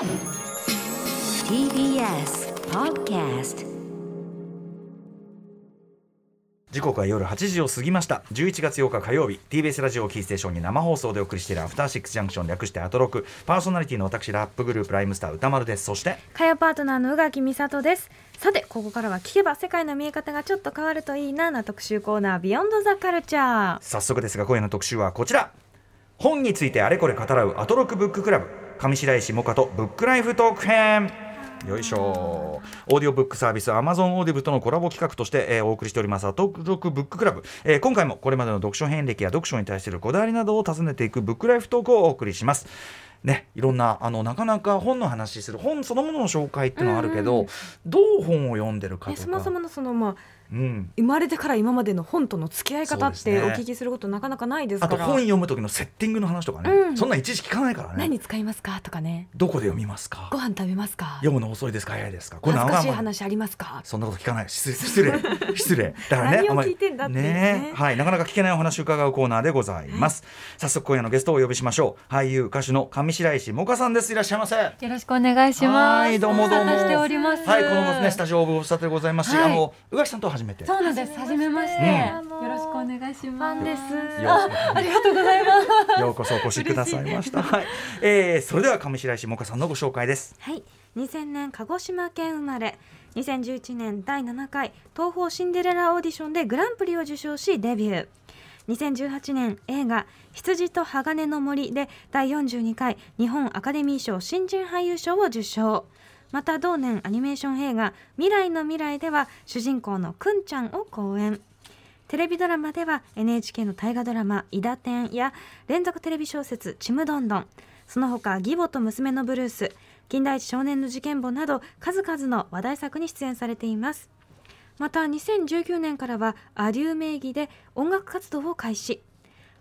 TBS Podcast 時刻は夜8時を過ぎました。11月8日火曜日。TBS ラジオキーステーションに生放送でお送りしているアフターシックスジャンクション略してアトロク。パーソナリティの私ラップグループライムスター歌丸です。そして火曜パートナーの宇垣美里です。さてここからは聞けば世界の見え方がちょっと変わるといいなな特集コーナービヨンドザカルチャー早速ですが今夜の特集はこちら。本についてあれこれ語らうアトロクブッククラブ上白石萌歌のブックライフトーク編。よいしょ。オーディオブックサービス Amazon Audible とのコラボ企画として、えーお送りしておりますアトロクブッククラブ、えー今回もこれまでの読書遍歴や読書に対するこだわりなどを尋ねていくブックライフトークをお送りします。ね、いろんなあのなかなか本の話する本そのものの紹介っていうのはあるけど、どう本を読んでるかとか。えそもそものそのまあうん、生まれてから今までの本との付き合い方ってお聞きすることなかなかないですから。あと本読む時のセッティングの話とかね、うん。そんないちいち聞かないからね。何使いますかとかね。どこで読みますか？ご飯食べますか？読むの遅いですか？早いですか？これ恥ずかしい話ありますか？そんなこと聞かない。失礼失礼 失礼。だからね何をあんまり。聞いてんだってね。ね。はい。なかなか聞けないお話を伺うコーナーでございます、早速今夜のゲストをお呼びしましょう。俳優歌手の上白石萌歌さんです。いらっしゃいませ。よろしくお願いします。はいどうもどうも。ご無沙汰しております。はいこのねスタジオオブスタでございます。し、はい。あの宇垣さんとは初めてそうなんです。初めまして。うんよろしくお願いします。ファンですよありがとうございます。ようこそお越しくださいました。はい、えー、それでは上白石萌歌さんのご紹介です。はい2000年鹿児島県生まれ2011年第7回東宝シンデレラオーディションでグランプリを受賞しデビュー2018年映画「羊と鋼の森」で第42回日本アカデミー賞新人俳優賞を受賞また同年アニメーション映画「未来の未来」では主人公のくんちゃんを講演。テレビドラマでは NHK の大河ドラマ「いだてん」や連続テレビ小説「ちむどんどん」その他義母と娘のブルース近代一少年の事件簿など数々の話題作に出演されています。また2019年からはアデュー名義で音楽活動を開始。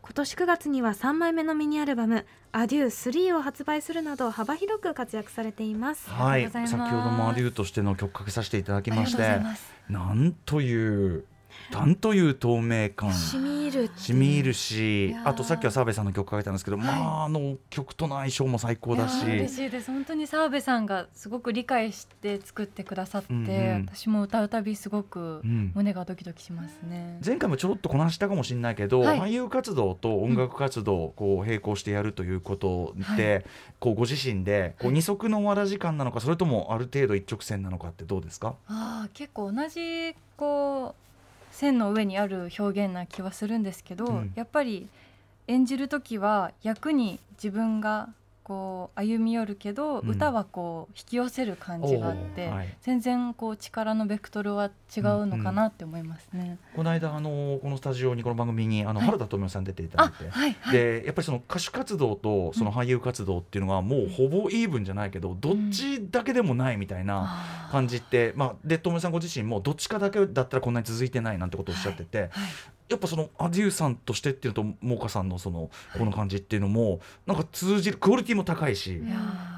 今年9月には3枚目のミニアルバム「アデュー3」を発売するなど幅広く活躍されています。はい、先ほどもアデューとしての曲かけさせていただきまして。なんというなんという透明感。染み入るっていう。染み入るしあとさっきは澤部さんの曲かけたんですけど、まああの曲との相性も最高だし。嬉しいです。本当に澤部さんがすごく理解して作ってくださって、うんうん。私も歌うたびすごくうん。胸がドキドキしますね。前回もちょろっとこなしたかもしれないけど、はい。俳優活動と音楽活動をこう並行してやるということで、はい。こうご自身でこうはい。二足のわらじ感なのかそれともある程度一直線なのかってどうですか？ああ結構同じこう線の上にある表現な気はするんですけど、うん。やっぱり演じる時は役に自分がこう歩み寄るけど、うん。歌はこう引き寄せる感じがあって、はい。全然こう力のベクトルは違うのかなって思いますね。この間あのこのスタジオにこの番組にあのはい。原田知世さん出ていただいあて。はいはい。でやっぱりその歌手活動とその俳優活動っていうのがもうほぼイーブンじゃないけどどっちだけでもないみたいな感じって、まあ、で智世さんご自身もどっちかだけだったらこんなに続いてないなんてことをおっしゃってて、はいやっぱそのアデューさんとしてっていうのとモーカさんのそのこの感じっていうのもなんか通じるクオリティも高いし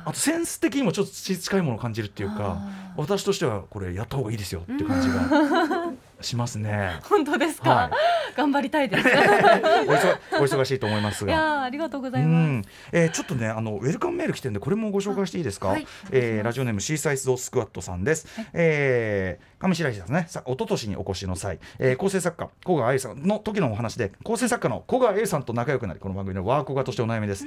あとセンス的にもちょっと近いものを感じるっていうか私としてはこれやった方がいいですよっていう感じが しますね。本当ですか、はい。頑張りたいです。お忙お忙しいと思いますいが。やーありがとうござういます。ん。えーちょっとねあのウェルカムメール来てるんでこれもご紹介していいですか、はい。えーラジオネームシーサイズドスクワットさんです、はい。えー上白石さんですね。さ一昨年にお越しの際、えー構成作家古賀愛さんの時のお話で構成作家の古賀愛さんと仲良くなりこの番組のワーコガとしてお悩みです、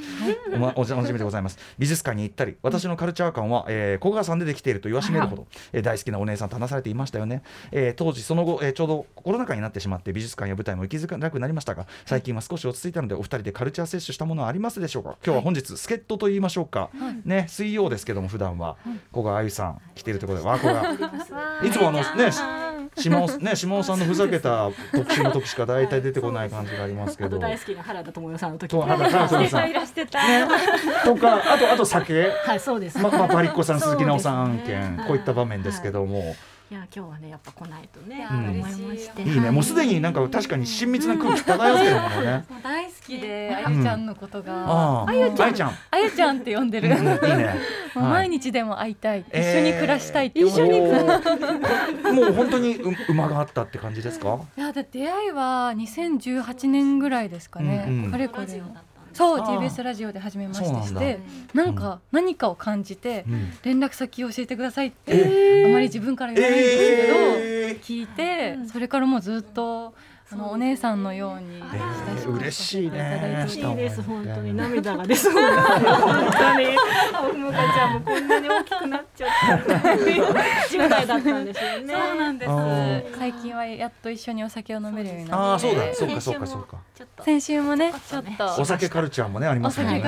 おまおおなじみでございます。美術館に行ったり私のカルチャー感は、えー、古賀さんでできていると言わしめるほど、えー大好きなお姉さんと話されていましたよね、えー当時その後、えーちょうどコロナ禍になってしまって美術館や舞台も行きづらくなりましたが最近は少し落ち着いたのでお二人でカルチャー摂取したものはありますでしょうか？今日は本日助っ人と言いましょうか、ね水曜ですけども普段は。古賀あゆさん来ているということでワーコがいつもあのね。島尾ね島尾さんのふざけた特集の時しか大体出てこない感じがありますけど。大好きな原田知世さんの時。と原田知世さんいらしてた、とかあとあと酒。はいそうです、ままあパリッコさん鈴木奈緒さん案件こういった場面ですけども、いや今日はねやっぱ来ないとねうん思いま嬉して。いいね。もうすでになんか確かに親密な空気漂ってるものね。大好きであゆちゃんのことが、ああ、あゆちゃん。あゆちゃんって呼んでる、うんいいね。毎日でも会いたい、一緒に暮らしたいって。一緒にもう本当にう馬があったって感じですか？いやで出会いは2018年ぐらいですかね、うんうん。かれこれそう TBS ラジオで初めましてしてなんか何かを感じてうん。連絡先を教えてくださいって、えあまり自分から言わないんですけど、えー。聞いてそれからもうずっとあのお姉さんのように嬉しいね。させていです。本当に涙が出そうですよ本当に。あもかちゃんもこんなに大きくなっちゃった10代だったんですよねそうなんです。最近はやっと一緒にお酒を飲めるようになって。ああそうだ。そうかそうかそうか。先週もねちょっとお酒カルチャーもねありますもんね。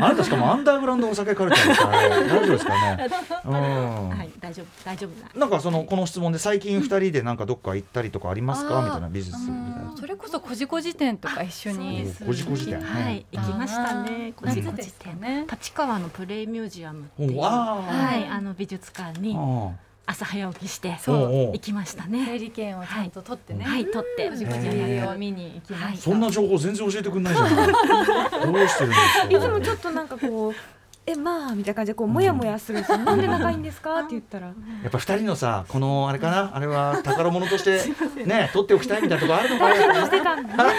あなたしかもアンダーグラウンドお酒カルチャーですからね大丈夫ですかね。うん。はい大丈夫大丈夫な。なんかそのこの質問で最近二人でなんかどっか行ったりとかありますか？みたいな美術みたいなあのそれこそこじこじ店とか一緒に。こじこじ店。はい。行きましたね。こじこじ店ね。立川のプレイミュージアムっていう。はい。あの美術館にあ朝早起きして行きましたね。整理券をちゃんと取ってね、はい。撮って。こじこじ店を見に行きまはいした、そんな情報全然教えてくんないじゃない どうしてるんですか？いつもちょっとなんかこうえまあみたいな感じでこうモヤモヤするんですよなんで仲いいんですか？って言ったら。やっぱ二人のさこのあれかな？あれは 宝物としてね取っておきたいみたいなとこあるのかな？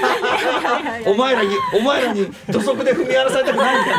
お前らにお前らに土足で踏み荒らされたくないみたい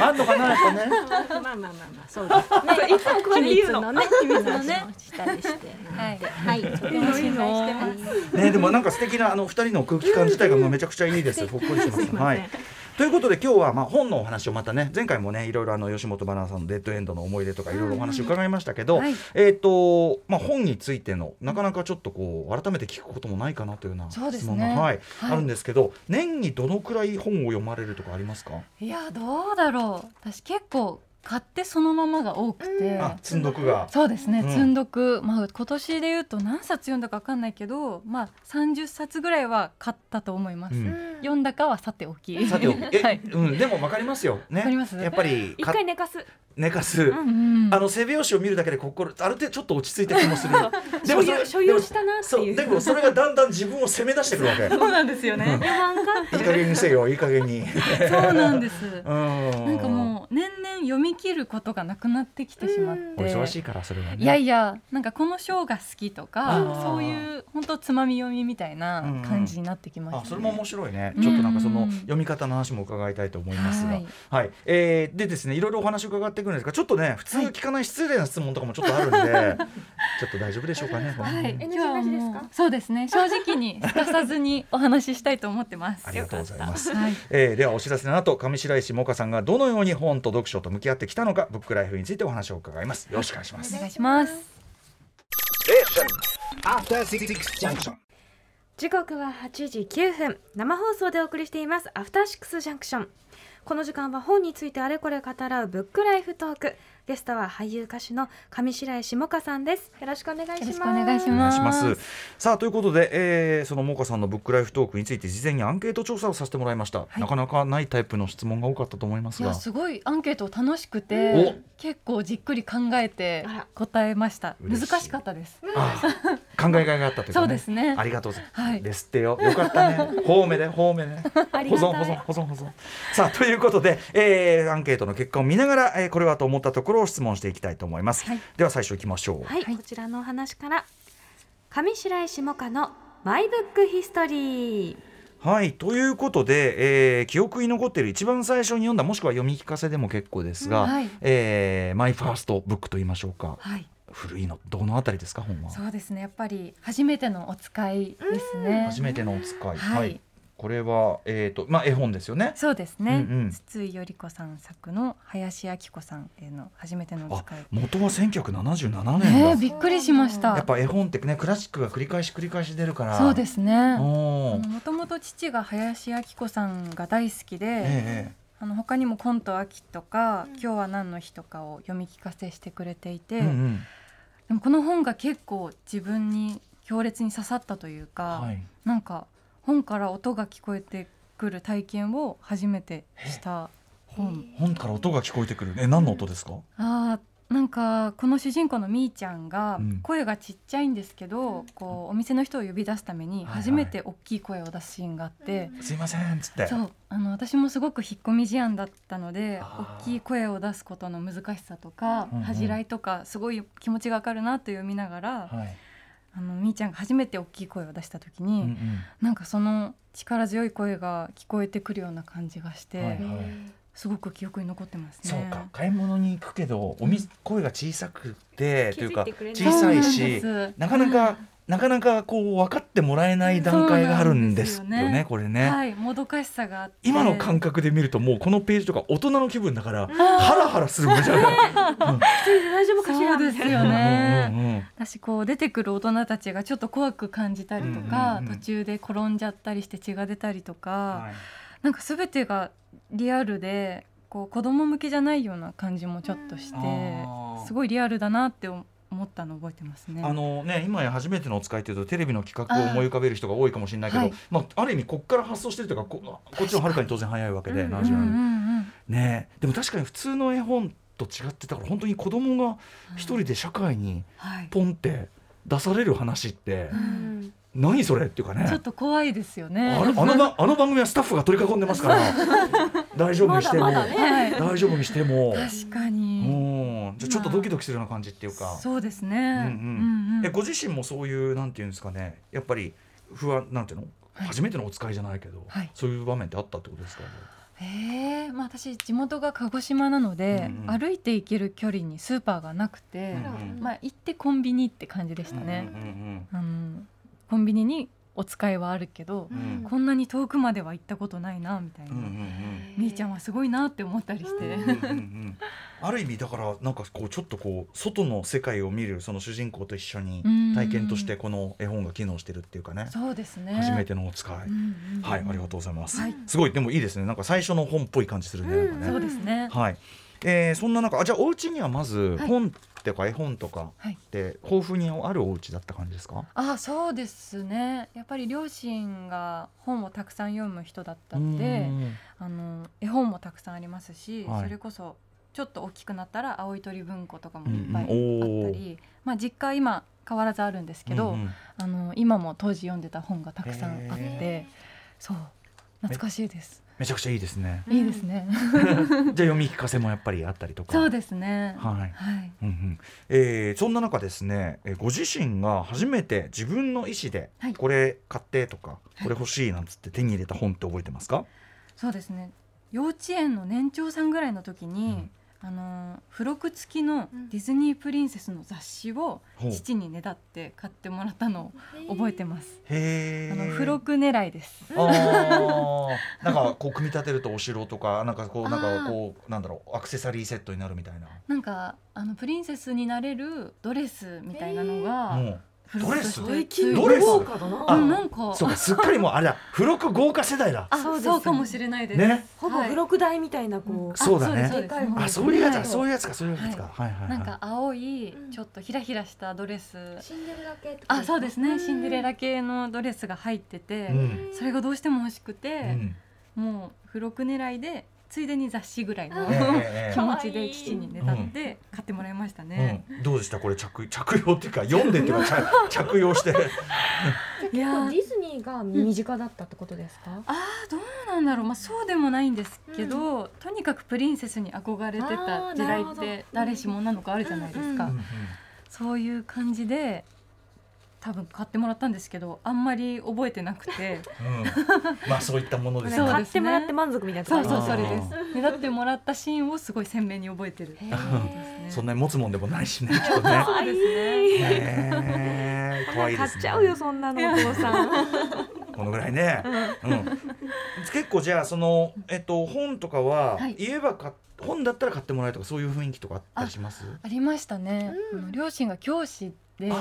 なあんのかな？やっぱね。まあまあまあまあそうです。ねいつもこうやって言うののね秘密のねしたりしてはい。はい。とても信頼してます。ねでもなんか素敵なあの二人の空気感自体がもうめちゃくちゃいいです。ほっこりします。はいということで今日はまあ本のお話をまたね前回もねいろいろあの吉本バナナさんのデッドエンドの思い出とかいろいろお話伺いましたけど、はい。えっ、とまあ本についてのなかなかちょっとこう改めて聞くこともないかなというような質問が、はいはい。あるんですけど年にどのくらい本を読まれるとかありますか？いやどうだろう。私結構買ってそのままが多くて。あ積んどくが。そうですね、うん。積んどく、まあ、今年で言うと何冊読んだか分かんないけど、まあ、30冊ぐらいは買ったと思います、うん。読んだかはさておき。さておき。え、はい。うん。でもわかりますよ。ね。わかります？やっぱり一か回寝かす。寝かす。うんあの背拍子を見るだけで心ある程度ちょっと落ち着いた気もする。でもそれ所有所有したなっていう。そう。でもそれがだんだん自分を責め出してくるわけ。いいそうなんですよね。読まんか加減にせよいい加減に。そうなんです。うん。なんかもう年々読み切ることがなくなってきてしまって。お忙しいからそれはね。いやいやなんかこの章が好きとあかー。そういう本当つまみ読みみたいな感じになってきました、ねあそれも面白いね。うん。ちょっとなんかその読み方の話も伺いたいと思いますが、ははい。い、えーでですねいろいろお話伺っていくんですが、ちょっとね普通聞かない失礼な質問とかもちょっとあるんで、ちょっと大丈夫でしょうかね。はい、今日はなしですか？もうそうですね。正直にすかさずにお話ししたいと思ってます。ありがとうございます。はい。えーではお知らせの後上白石萌歌さんがどのように本と読書と向き合ってきたのかブックライフについてお話を伺います。よろしくお願いします。お願いします。After Six Junction. 時刻は8時9分。生放送でお送りしています。アフターシックスジャンクションこの時間は本についてあれこれ語らうブックライフトークゲストは俳優歌手の上白石萌歌さんです。よろしくお願いします。よろしくお願いします。いしますさあということで、えーその萌歌さんのブックライフトークについて事前にアンケート調査をさせてもらいました、なかなかないタイプの質問が多かったと思いますが。いやすごいアンケート楽しくお。て結構じっくり考えて答えました。難しかったです。あ考えがいがあったというか、ね、そうですね。ありがとうございます、はい。ですってよ。よかったね。方面で方面ね。あり保存保存保存保存。さあということで、えーアンケートの結果を見ながら、えーこれはと思ったところを質問していきたいと思います、はい。では最初いきましょう。はい、こちらのお話から上白石萌歌の My Book History。はい。ということで、えー記憶に残っている一番最初に読んだもしくは読み聞かせでも結構ですが、うんはい。えー my first book と言いましょうか。はい古いのどのあたりですか本は？そうですね。やっぱり初めてのお使いですね。初めてのお使い、はい。これは、えーとまあ、絵本ですよね。そうですね、うんうん。筒井頼子さん作の林明子さんへの初めてのおあ使い。元は1977年だ、えー、びっくりしました。やっぱ絵本ってねクラシックが繰り返し繰り返し出るから。そうですね。もともと父が林明子さんが大好きで、ええ。あの他にも「コント秋」とか「今日は何の日」とかを読み聞かせしてくれていて、うんうんでもこの本が結構自分に強烈に刺さったというか、はい、なんか本から音が聞こえてくる体験を初めてした本。本から音が聞こえてくる。え何の音ですか？あーなんかこの主人公のみーちゃんがうん。声がちっちゃいんですけど、こうお店の人を呼び出すためにはいはい。初めて大きい声を出すシーンがあって、すいませんっつって。そうあの私もすごく引っ込み思案だったので大きい声を出すことの難しさとか、うんうん。恥じらいとかすごい気持ちがわかるなと読みながら、はい。あのみーちゃんが初めて大きい声を出した時うんに、うん。なんかその力強い声が聞こえてくるような感じがして、はいはいすごく記憶に残ってますね。そうか。買い物に行くけどおみ声が小さくてというか小さいしなかなかなかなかこう分かってもらえない段階があるんですよねよね。これね。はい、もどかしさがあって。今の感覚で見るともうこのページとか大人の気分だからハラハラするみた いな。大丈夫かしら？ですようんうんね。うん。私こう出てくる大人たちがちょっと怖く感じたりとか、うんうんうん。途中で転んじゃったりして血が出たりとか、はいなんか全てがリアルでこう子供向けじゃないような感じもちょっとして、すごいリアルだなって思ったの覚えてますね。あのね今や初めてのお使いというとテレビの企画を思い浮かべる人が多いかもしれないけど、はい。まあ、ある意味こっから発想してるというかここっちのはるかに当然早いわけで、うんうんね。でも確かに普通の絵本と違ってたから本当に子供が一人で社会にはい、ポンって出される話ってうん何それっていうかね。ちょっと怖いですよね。あのあのばあの番組はスタッフが取り囲んでますから。大丈夫にしても、まだまだはい、大丈夫にしても。確かうに。ん。じゃあちょっとドキドキするような感じっていうか。そうですね。うんうん。うんうん。えご自身もそういうなんていうんですかね。やっぱり不安なんていうの、はい。初めてのお使いじゃないけど、はい。そういう場面ってあったってことですか、ええまあ私地元が鹿児島なので、うんうん。歩いて行ける距離にスーパーがなくて、うんうん。まあ行ってコンビニって感じでしたね。うんうんあのコンビニにお使いはあるけど、うん。こんなに遠くまでは行ったことないなみたいな、うんうんうん。みーちゃんはすごいなって思ったりして、うんうんうん。ある意味だからなんかこうちょっとこう外の世界を見るその主人公と一緒にうん。体験としてこの絵本が機能してるっていうかね、そうですね。初めてのお使い、うんうんはいありがとうございます、はい。すごい。でもいいですね。なんか最初の本っぽい感じするね,、なんかそうねですね、はい、えーそんな中あじゃあお家にはまずはい。本ってか絵本とかはい。って豊富にあるお家だった感じですか？あそうですね。やっぱり両親が本をたくさん読む人だったのでうんあの絵本もたくさんありますし、はい。それこそちょっと大きくなったら青い鳥文庫とかもいっぱいあっうんうんまあ、実家今変わらずあるんですけど、うんうん。あの今も当時読んでた本がたくさんあっへてそう。懐かしいですめちゃくちゃいいですね。いいですね じゃあ読み聞かせもやっぱりあったりとか。そうですねはい。はいうんうんえーそんな中ですね、えーご自身が初めて自分の意思ではいこれ買ってとか、これ欲しいなんつって手に入れた本って覚えてますか？そうですね幼稚園の年長さんぐらいの時に、あの付録付きのディズニープリンセスの雑誌を父にねだって買ってもらったのを覚えてます。へえ。あの付録狙いです。なんかこう組み立てるとお城とかなんかこうなんあかーこうなんだろうアクセサリーセットになるみたいな。なんかあのプリンセスになれるドレスみたいなのがドレスドレス。豪華だな。んなんか。そうかすっかりもうあれだ。付録豪華世代だ。あそうかもしれないです。ね。ほぼ付録台みたいなこう、そうだね。あそういうやつだ。はいそういうやつか。そういうやつか。はい。はいはい。なんか青いうん。ちょっとひらひらしたドレス。シンデレラ系あそうですね。シンデレララ系のドレスが入ってて、うん。それがどうしても欲しくうて、ん。もう付録狙いでついでに雑誌ぐらいの気持ちで父にねだって買ってもらいましたね。うん、どうでした？これ着着用っていうか読んでっていうか着 着用して。いや。ーディズニーが身近だったってことですか、あーどうなんだろう、まあ、そうでもないんですけど、とにかくプリンセスに憧れてた時代って誰しも女の子あるじゃないですか、うん。そういう感じで多分買ってもらったんですけどあんまり覚えてなくて。うん、まあそういったものですね。買ってもらって満足みたいなそうそうそれです。目立ってもらったシーンをすごい鮮明に覚えてる。ねそんなに持つもんでもないしねきっとね。そうですね。可愛いですね。買っちゃうよそんなのお父さん。このぐらいね、うん、結構じゃあそのえっと本とかははい。言えばか本だったら買ってもらえるとかそういう雰囲気とかあったりします？ありましたね、あの両親が教師で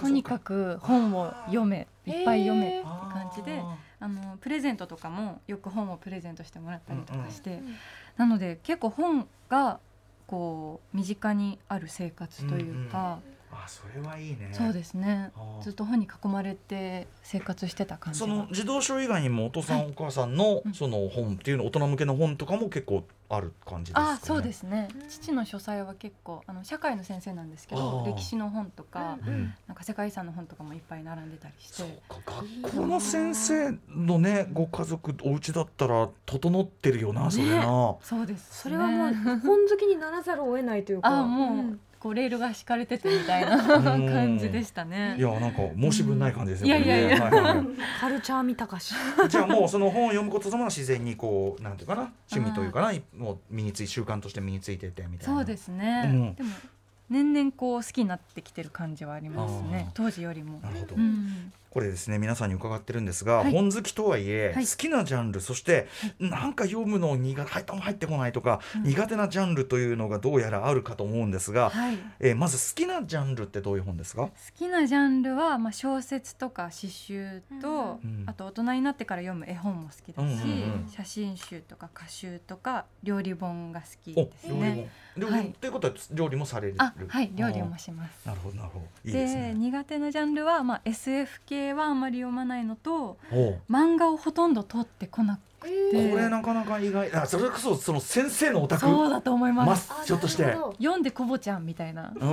とにかく本を読めいっぱい読め。って感じであのプレゼントとかもよく本をプレゼントしてもらったりとかして、んなので結構本がこう身近にある生活というか、あそれはいいね。そうですね。ずっと本に囲まれて生活してた感じそがの児童書以外にもお父さん、お母さんのうん。その本っていうの大人向けの本とかも結構ある感じですか、ね、あそうですね。父の書斎は結構あの社会の先生なんですけど歴史の本とか、うんなんか世界遺産の本とかもいっぱい並んでたりして。そうか学校の先生のねご家族お家だったら整ってるよなそれな、そうです、それはもう本好きにならざるを得ないというか。あもう、んこうレールが敷かれててみたいな感じでしたね。い。やなんか申し分ない感じですよ、いやいやいや。はいはいカルチャー見たかし。じゃあもうその本を読むことそのも自然にこうなんていうかな趣味というかなもう身につい習慣として身についててみたいな。そうですね。うん。でも年々こう好きになってきてる感じはありますね。当時よりも。なるほど、うん。これですね皆さんに伺ってるんですが、はい。本好きとはいえ、はい。好きなジャンルそして、なんか読むの苦手入っても入ってこないとか、苦手なジャンルというのがどうやらあるかと思うんですが、はい。えーまず好きなジャンルってどういう本ですか？好きなジャンルは、まあ、小説とか詩集と、うん。あと大人になってから読む絵本も好きだし、うんうんうん写真集とか歌集とか料理本が好きおですね。も料理、はい。ということは料理もされる？あはい料理もします。なるほどなるほど。いいでね。苦手なジャンルは、まあ、SF 系はあんまり読まないのと漫画をほとんど取ってこなくて、これなかなか意外。あそれこそその先生のお宅。そうだと思いまます。すひょっとして。読んでコボちゃんみたいな。うん。コ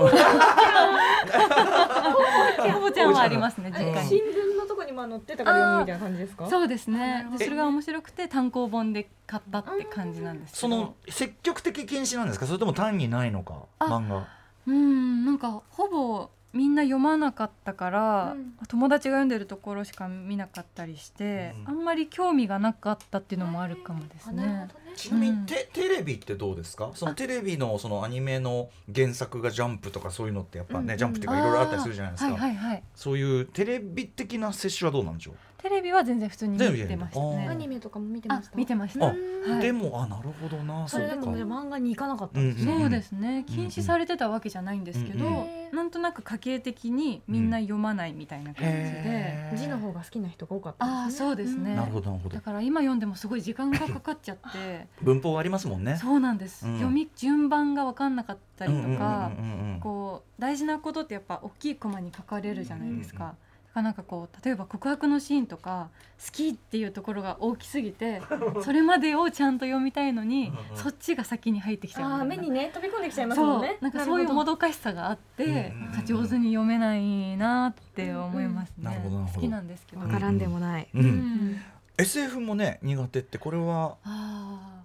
ボちゃんはありますね実家新に。聞のとこにまあ載ってたから読むみたいな感じですか？そうですね。でそれが面白くて単行本で買ったって感じなんですけど。その積極的禁止なんですか？それとも単にないのか？あ漫画。うんなんかほぼみんな読まなかったから、うん。友達が読んでるところしか見なかったりして、うん。あんまり興味がなかったっていうのもあるかもですね。ちなみにうん。テ,、テレビってどうですか？そのテレビのそのアニメの原作がジャンプとかそういうのってやっぱね、うん。うんジャンプっていうかいろいろあったりするじゃないですか、はいはいはい。そういうテレビ的な摂取はどうなんでしょう？テレビは全然普通に見てましたね。アニメとかも見てまあした？見てました。あはい。でもあなるほどなそれでもじゃあ漫画に行かなかったんですねうんそうですね。禁止されてたわけじゃないんですけど、うんうんなんとなく家系的にみんな読まないみたいな感じで、へー。字の方が好きな人が多かったああんですね。そうですね、なるほどなるほど。だから今読んでもすごい時間がかかっちゃって 文法ありますもんね。そうなんです、うん。読み順番が分かんなかったりとか、うんうんうんうんうんこう大事なことってやっぱ大きいコマに書かれるじゃないですか。だからなんかこう例えば告白のシーンとか好きっていうところが大きすぎて それまでをちゃんと読みたいのにうんうんそっちが先に入ってきちゃう目にね飛び込んできちゃいますもそうんねなんかそういうもどかしさがあって、上手に読めないなって思いますね、好きなんですけど、うんわからんでもない。うん。うん、SF もね苦手ってこれは？あ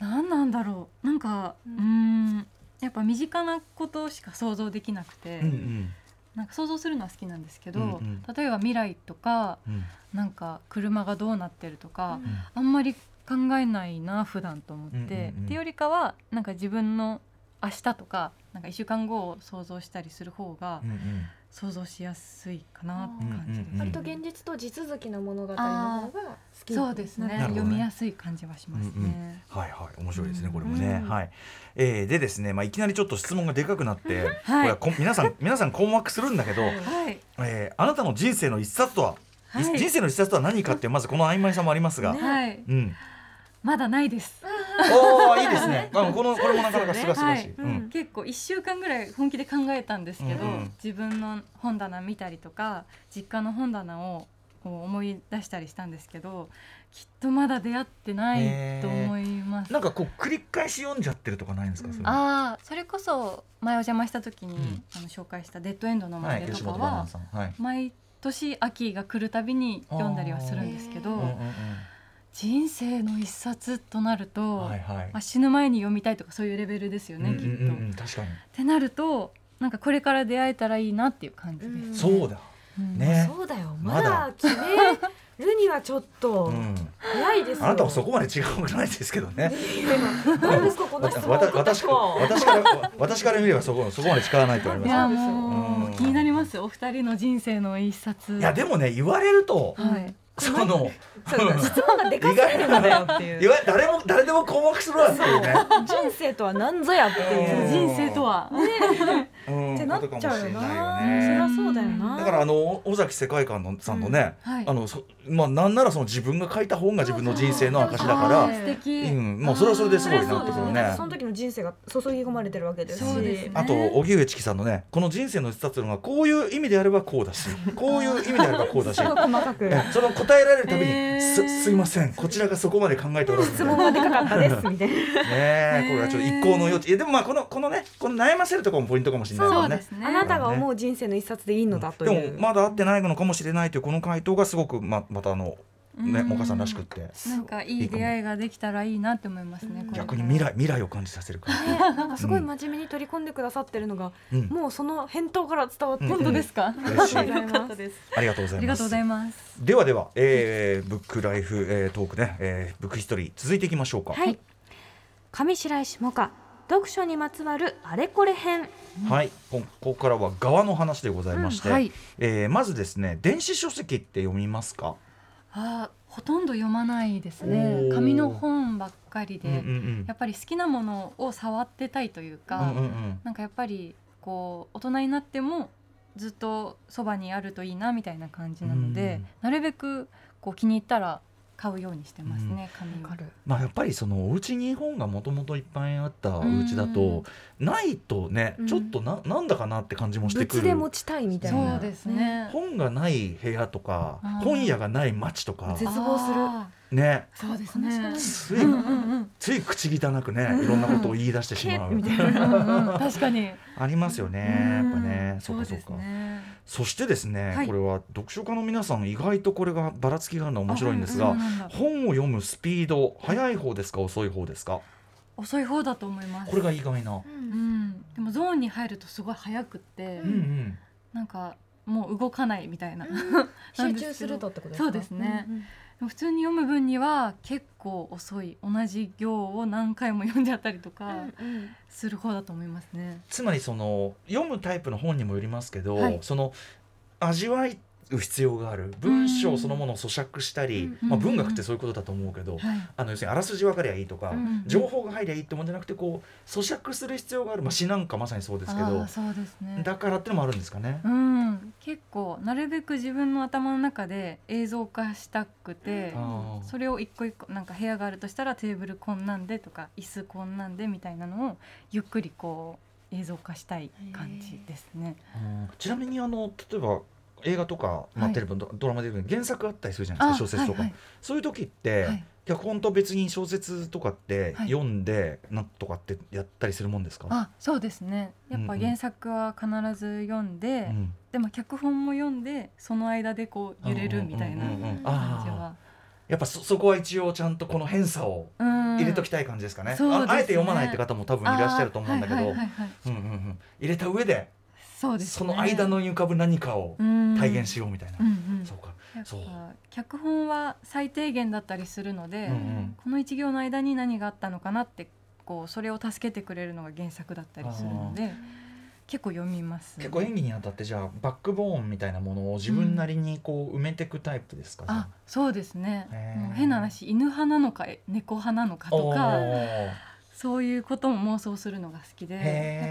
ー何なんだろう。なんかううんんやっぱ身近なことしか想像できなくて、うんなんか想像するのは好きなんですけど、うんうん。例えば未来とかうん。なんか車がどうなってるとか、うん。あんまり考えないな普段と思って、うんうんうんってよりかはなんか自分の明日とかなんか1週間後を想像したりする方がうんうん想像しやすいかなって感じです、うんうんうん割と現実と地続きの物語の方が好きそうですね。ね。読みやすい感じはしますね、うんうん。はいはい。面白いですねこれもね、うんはい、えー、でですねまあいきなりちょっと質問がでかくなって、こはい。れはこ皆さん 皆さん困惑するんだけど、はい。えー、あなたの人生の一冊とは、はい。人生の一冊とは何かってまずこの曖昧さもありますが、はい。うん、まだないです、おーいいですね。あ のこのこれもなかなかすがすがしい。はいうん結構1週間ぐらい本気で考えたんですけど、うんうん自分の本棚見たりとか実家の本棚をこう思い出したりしたんですけどきっとまだ出会ってないと思います。なんかこう繰り返し読んじゃってるとかないんですか。それああそれこそ前お邪魔した時に、うんあの紹介した「デッドエンドのはい、前で」吉とかは、本ばなさん。はい。毎年秋が来るたびに読んだりはするんですけど、うんうんうん人生の一冊となると、はいはいまあ、。死ぬ前に読みたいとかそういうレベルですよね、うんうんきっと。うんうん確かに。ってなるとなんかこれから出会えたらいいなっていう感じです。そうだ。うんね。そうだよまだ決めるにはちょっとうん。早いですよあなたはそこまで違うくないですけどね。何ですかこ私から私から見ればそこそこまで力はないと思います。いやいもう気になりますお二人の人生の一冊。やでもね言われるとはい。そのそうだ質問がでかすぎるんだよっていう。言わ誰も誰でも困惑するわっていうね。人生とは何ぞやっていう。人生とは。うんってなっちゃうよな。ことかもしれないよそりね。ゃそうだよな。だからあの尾崎世界観のさんのね、はい。あのそまあなんならその自分が書いた本が自分の人生の証だから、素敵。うん、もうそれはそれですごいなってくるね。その時の人生が注ぎ込まれてるわけですし。そうですね。あと荻上チキさんのねこの人生の一冊のがこういう意味であればこうだしこういう意味であればこうだし。すごい細かく。えその答えられるたびに、すすいません。こちらがそこまで考えておらず質問がでかかったですみたいな。ねえこれはちょっと一向の余地。いやでもまあこのこのねこの悩ませるところもポイントかもしれないからね。ね。あなたが思う人生の一冊でいいのだという。でもまだ会ってないのかもしれないというこの回答がすごくままたあのね、うん。モカさんらしくって。なんかいい出会いができたらいいなって思いますね。逆に未来未来を感じさせる感 なんかすごい真面目に取り込んでくださってるのが、もうその返答から伝わってうん本当ですか？ありがとうございます。ありがとうございます。ではでは、えー、ブックライフ、えー、トークね、えー、ブックヒストリー続いていきましょうか。はい。上白石萌歌読書にまつわるあれこれ編。はい、こここからは側の話でございまして、うんはい。えーまずですね電子書籍って読みますか、あーほとんど読まないですおねー。紙の本ばっかりで、うんうんやっぱり好きなものを触ってたいといううんか、うんうんうん。なんかやっぱりこう大人になってもずっとそばにあるといいなみたいな感じなので、なるべくこう気に入ったら買うようにしてますね、紙を。まあやっぱりそのお家に本がもともといっぱいあったお家だと、ないとね、うん。ちょっとななんだかなって感じもしてくる。物で持ちたいみたいな。そうですね。本がない部屋とか本屋がない街とか。絶望する。あね。ーそうですね。つい、うんうんうん。つい口汚くねいろんなことを言い出してしまう、みたいな。うんうん確かに。ありますよねやっぱね。うんそうか。そうかですね。そしてですね、はい。これは読書家の皆さん意外とこれがばらつきがあるのは面白いんですが、本を読むスピード速い方ですか遅い方ですか？遅い方だと思います。これが意外な、うん。でもゾーンに入るとすごい早くって、うんうん。なんかもう動かないみたいな。集中するとってことですか？そうですね。でも普通に読む分には結構遅い。同じ行を何回も読んじゃったりとかする方だと思いますね。つまりその読むタイプの本にもよりますけど、はい。その味わう必要がある。文章そのものを咀嚼したり、うん。まあ、文学ってそういうことだと思うけど、はい。あの要するにあらすじ分かりゃいいとか、うん。情報が入りゃいいってもんじゃなくてこう咀嚼する必要がある、まあ、詩なんかまさにそうですけど。そうですね。だからってのもあるんですかね。うん、結構なるべく自分の頭の中で映像化したくて、それを一個一個なんか部屋があるとしたらテーブルこんなんでとか椅子こんなんでみたいなのをゆっくりこう映像化したい感じですね。うん。ちなみにあの例えば映画とか、まあ、はいテレビのドドラマで原作あったりするじゃないですか小説とか、はいそういう時って、はい。脚本と別に小説とかってはい読んで、なんとかってやったりするもんですか、あそうですね。やっぱ原作は必ず読んで、うんでも脚本も読んでその間でこう揺れるみたいな感じは。やっぱそそこは一応ちゃんとこの偏差をうん。入れときたい感じですかね,、ああえて読まないって方も多分いらっしゃると思うんだけど、入れた上でそうですね。その間の浮かぶ何かを体現しようみたいな、うんうん。そうか。そう。ぱ脚本は最低限だったりするので、うんうん。この一行の間に何があったのかなってこうそれを助けてくれるのが原作だったりするので結構読みます結構演技にあたってじゃあバックボーンみたいなものを自分なりにこう埋めていくタイプですか、じゃあそうですね。もう変な話犬派なのか猫派なのかとおかー。そういうことも妄想するのが好きで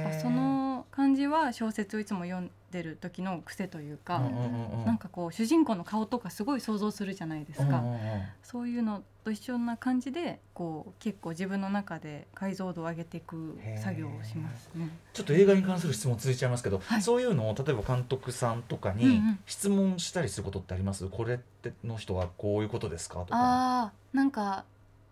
やっぱその感じは小説をいつも読んでる時の癖というか、うんうんうんうん。なんかこう主人公の顔とかすごい想像するじゃないですか。うんうんうん。そういうのと一緒な感じでこう結構自分の中で解像度を上げていく作業をしますね。ちょっと映画に関する質問続いちゃいますけど、はい。そういうのを例えば監督さんとかにうんうん。質問したりすることってあります、これっての人はこういうことですか？とか。あーなんか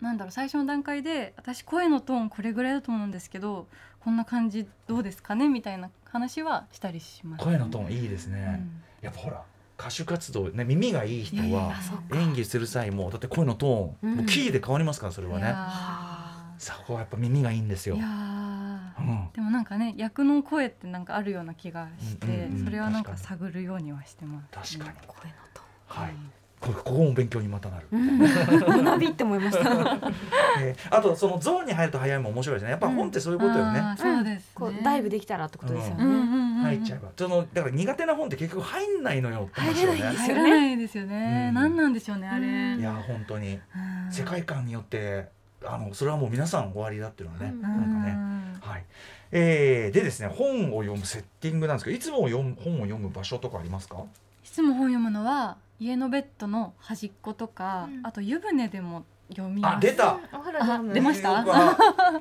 なんだろう最初の段階で私声のトーンこれぐらいだと思うんですけどこんな感じどうですかねみたいな話はしたりします、声のトーンいいですね、うん。やっぱほら歌手活動ね耳がいい人は演技する際もだって声のトーン、うん。もうキーで変わりますからそれはいねやそこはやっぱ耳がいいんですよ。うん。でもなんかね役の声ってなんかあるような気がして、うんうんうん。それはなんか探るようにはしてます、確かに、声のとはいここここも勉強にまたなる、学びって思いました。えーあとそのゾーンに入ると早いも面白いですね。やっぱ本ってそういうことよね、あーそうです、ね。こうダイブできたらってことですよね、うんうんうんうん。入っちゃえば。そのだから苦手な本って結局入んないのよって話よね。入らないですよね。うん。何なんでしょうねあれ。うん。いや本当に。うん。世界観によってあのそれはもう皆さん終わりだっていうのはね、うん。なんかね。はい、えー、でですね本を読むセッティングなんですけどいつも読む本を読む場所とかありますか？いつも本読むのは家のベッドの端っことか、うん。あと湯船でも読みます。あ出た。お風呂で読むあ出ました？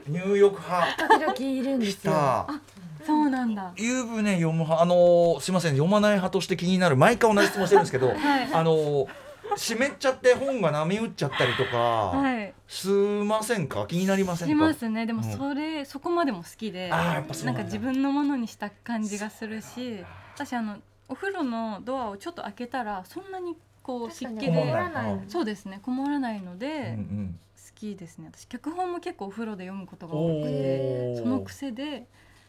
入浴派。時々いるんで来すよ。た。そうなんだ。湯船読む派。あのーすいません読まない派として気になる。毎回同じ質問してるんですけど はい。あのー湿っちゃって本が波打っちゃったりとか、はい。すませんか？気になりませんか？しますね。でもうん。それ、そこまでも好きで、あーやっぱそうなんだ。なんか自分のものにした感じがするし、私あのお風呂のドアをちょっと開けたらそんなにこう湿気でそうですねこもらないのうんうでん。好きですね。私脚本も結構お風呂で読むことがお多くてー。その癖で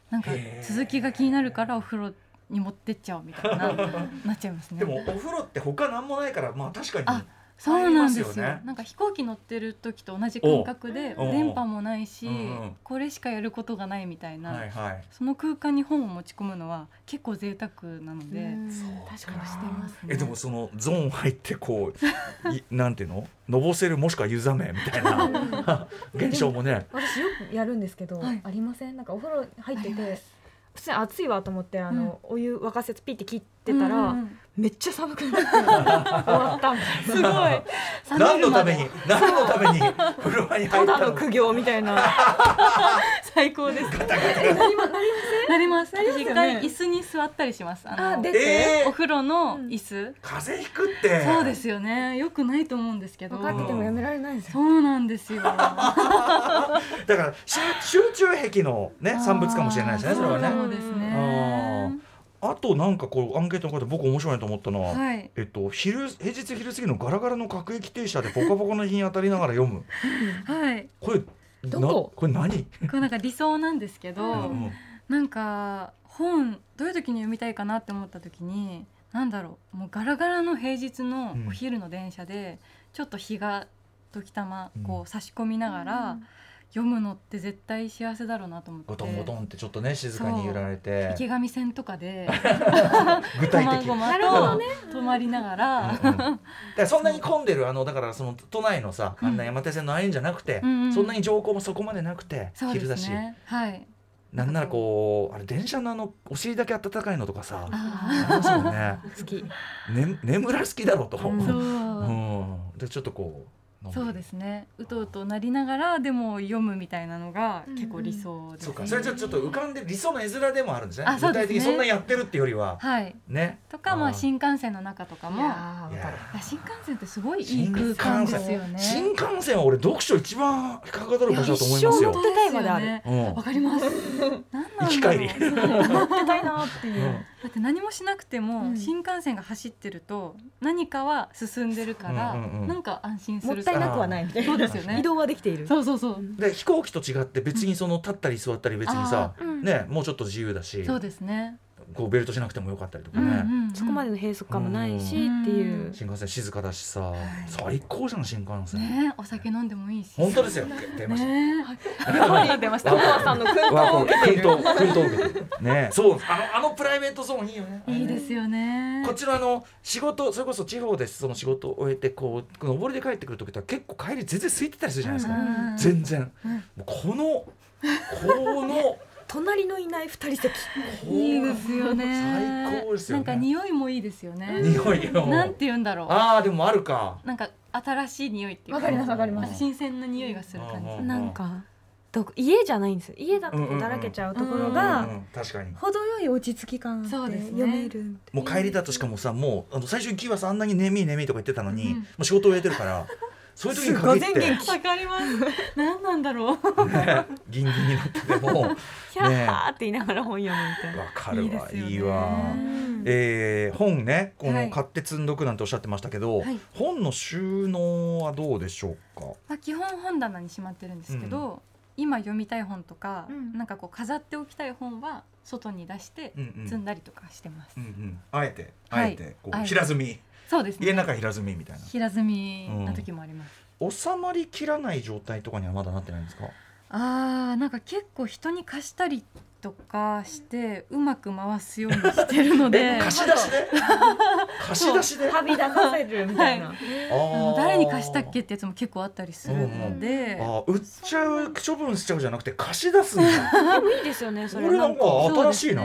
なんか続きが気になるからお風呂に持ってっちゃうみたいな なっちゃいますね。でもお風呂って他なんもないからまあ確かに。あそうなんですよ。なんか飛行機乗ってる時と同じ感覚で電波もないし、うんうん。これしかやることがないみたいな、はいはい。その空間に本を持ち込むのは結構贅沢なので、確かにしてますね。えでもそのゾーン入ってこう いなんていうの？のぼせるもしくは湯冷めみたいな。現象もね。私よくやるんですけど、はい。ありません？なんかお風呂入ってて普通に暑いわと思ってあの、お湯沸かすやつピッて切ってたら、うんうんうんめっちゃ寒くなって終わったみたいな。すごい何のために？何のために？風呂場に入たったの？だの苦行みたいな。最高ですなります。なりますよね。私一回椅子に座ったりします。あのあ出て、えー。お風呂の椅子、風邪ひくって。そうですよね。よくないと思うんですけど。分かっててもやめられないんですよそうなんですよ。だから集集中癖のね産物かもしれないですねそれはね。そうですねあとなんかこうアンケートの方で僕面白いなと思ったのは、はい。えっと昼平日昼過ぎのガラガラの各駅停車でポカポカの日に当たりながら読む。はい。これなどこ？これ何、これなんか理想なんですけど、うんなんか本どういう時に読みたいかなって思った時になんだろうもうガラガラの平日のお昼の電車で、ちょっと日が時たまこう差し込みながら読むのって絶対幸せだろうなと思って。ゴトンゴトンってちょっとね静かに揺られて。池上線とかで 具体的。ごまなるほどごまと止まりながら、うんうん。だからそんなに混んでるあのだからその都内のさあんな山手線のああいうんじゃなくて、うんうん。そんなに乗降もそこまでなくて、そうで昼だし。すねはい。なんならこうあれ電車のあのお尻だけ暖かいのとかさあありまね。好き。ね眠らす気だろうと、うん。うん。でちょっとこうそうですね。うとうとなりながらでも読むみたいなのが結構理想です、そうか。それじゃちょっと浮かんで理想の絵面でもあるんですねあそうですね。具体的にそんなやってるっていうよりは。はい。ね。とかまあ新幹線の中とかも。新幹線ってすごいいい新空間ですよね。新幹線は俺読書一番はかどる場所だと思いますよ。いや一生乗ってたいまである。ねうん。わかります。なんなんだろう。行き帰り。乗ってたいなっていう、だって何もしなくても、うん。新幹線が走ってると何かは進んでるから、うんうんうんなんか安心するもったいなくはないみたいなそうですよね。移動はできている。そうそうそう、で飛行機と違って別にその立ったり座ったり別にさ、ねもうちょっと自由だし。そうですね、こうベルトしなくてもよかったりとかね、うんうんうんそこまでの閉塞感もないしうんっていう。新幹線静かだしさ、最高じゃん新幹線、ねお酒飲んでもいいし。本当ですよ。出ました、ね。出ましたお母さんの訓わこう導を受けている。ね。そう。あのあのプライベートゾーンいいよね。いいですよね。こっちのあの仕事それこそ地方でその仕事を終えてこう上りで帰ってくる時って結構帰り全然空いてたりするじゃないですか、うん。全然、うん。もうこのこの隣のいない二人席。いいですよね。最高ですよね。なんか匂いもいいですよね。匂いよなんて言うんだろう。ああでもあるか。なんか新しい匂いっていうわかりますわかります。新鮮な匂いがする感じ。うんなんかどこ家じゃないんですよ。家だとだらけちゃうところうんがうん。確かに。程よい落ち着き感ですね。読めるもう帰りだとしかもさもうあの最初行きはさあんなに眠い眠いとか言ってたのに、うん。もう仕事を終えてるからそういう時に限って、ね、わかります。何なんだろう。ギンギンになってても キャッハーって言いながら本読むみたいな。わかるわいいわ。うん。えー本ねこはい。の買って積んどくなんておっしゃってましたけど、はい。本の収納はどうでしょうか？まあ、基本本棚にしまってるんですけど、今読みたい本とか、うん。なんかこう飾っておきたい本は外に出して積んだりとかしてます、うんうん。あえてはいあえてこう平積みそうですね。家の中平積みみたいな。平積みな時もあります、収まりきらない状態とかにはまだなってないんですか？あーなんか結構人に貸したりとかしてうまく回すようにしてるので。貸し出しで？貸し出しで？あはみ出させるみたいな、あー。の誰に貸したっけってやつも結構あったりするので、あー売っちゃう処分しちゃうじゃなくて貸し出すんだ。でもいいですよねそれ。これなんか新しいな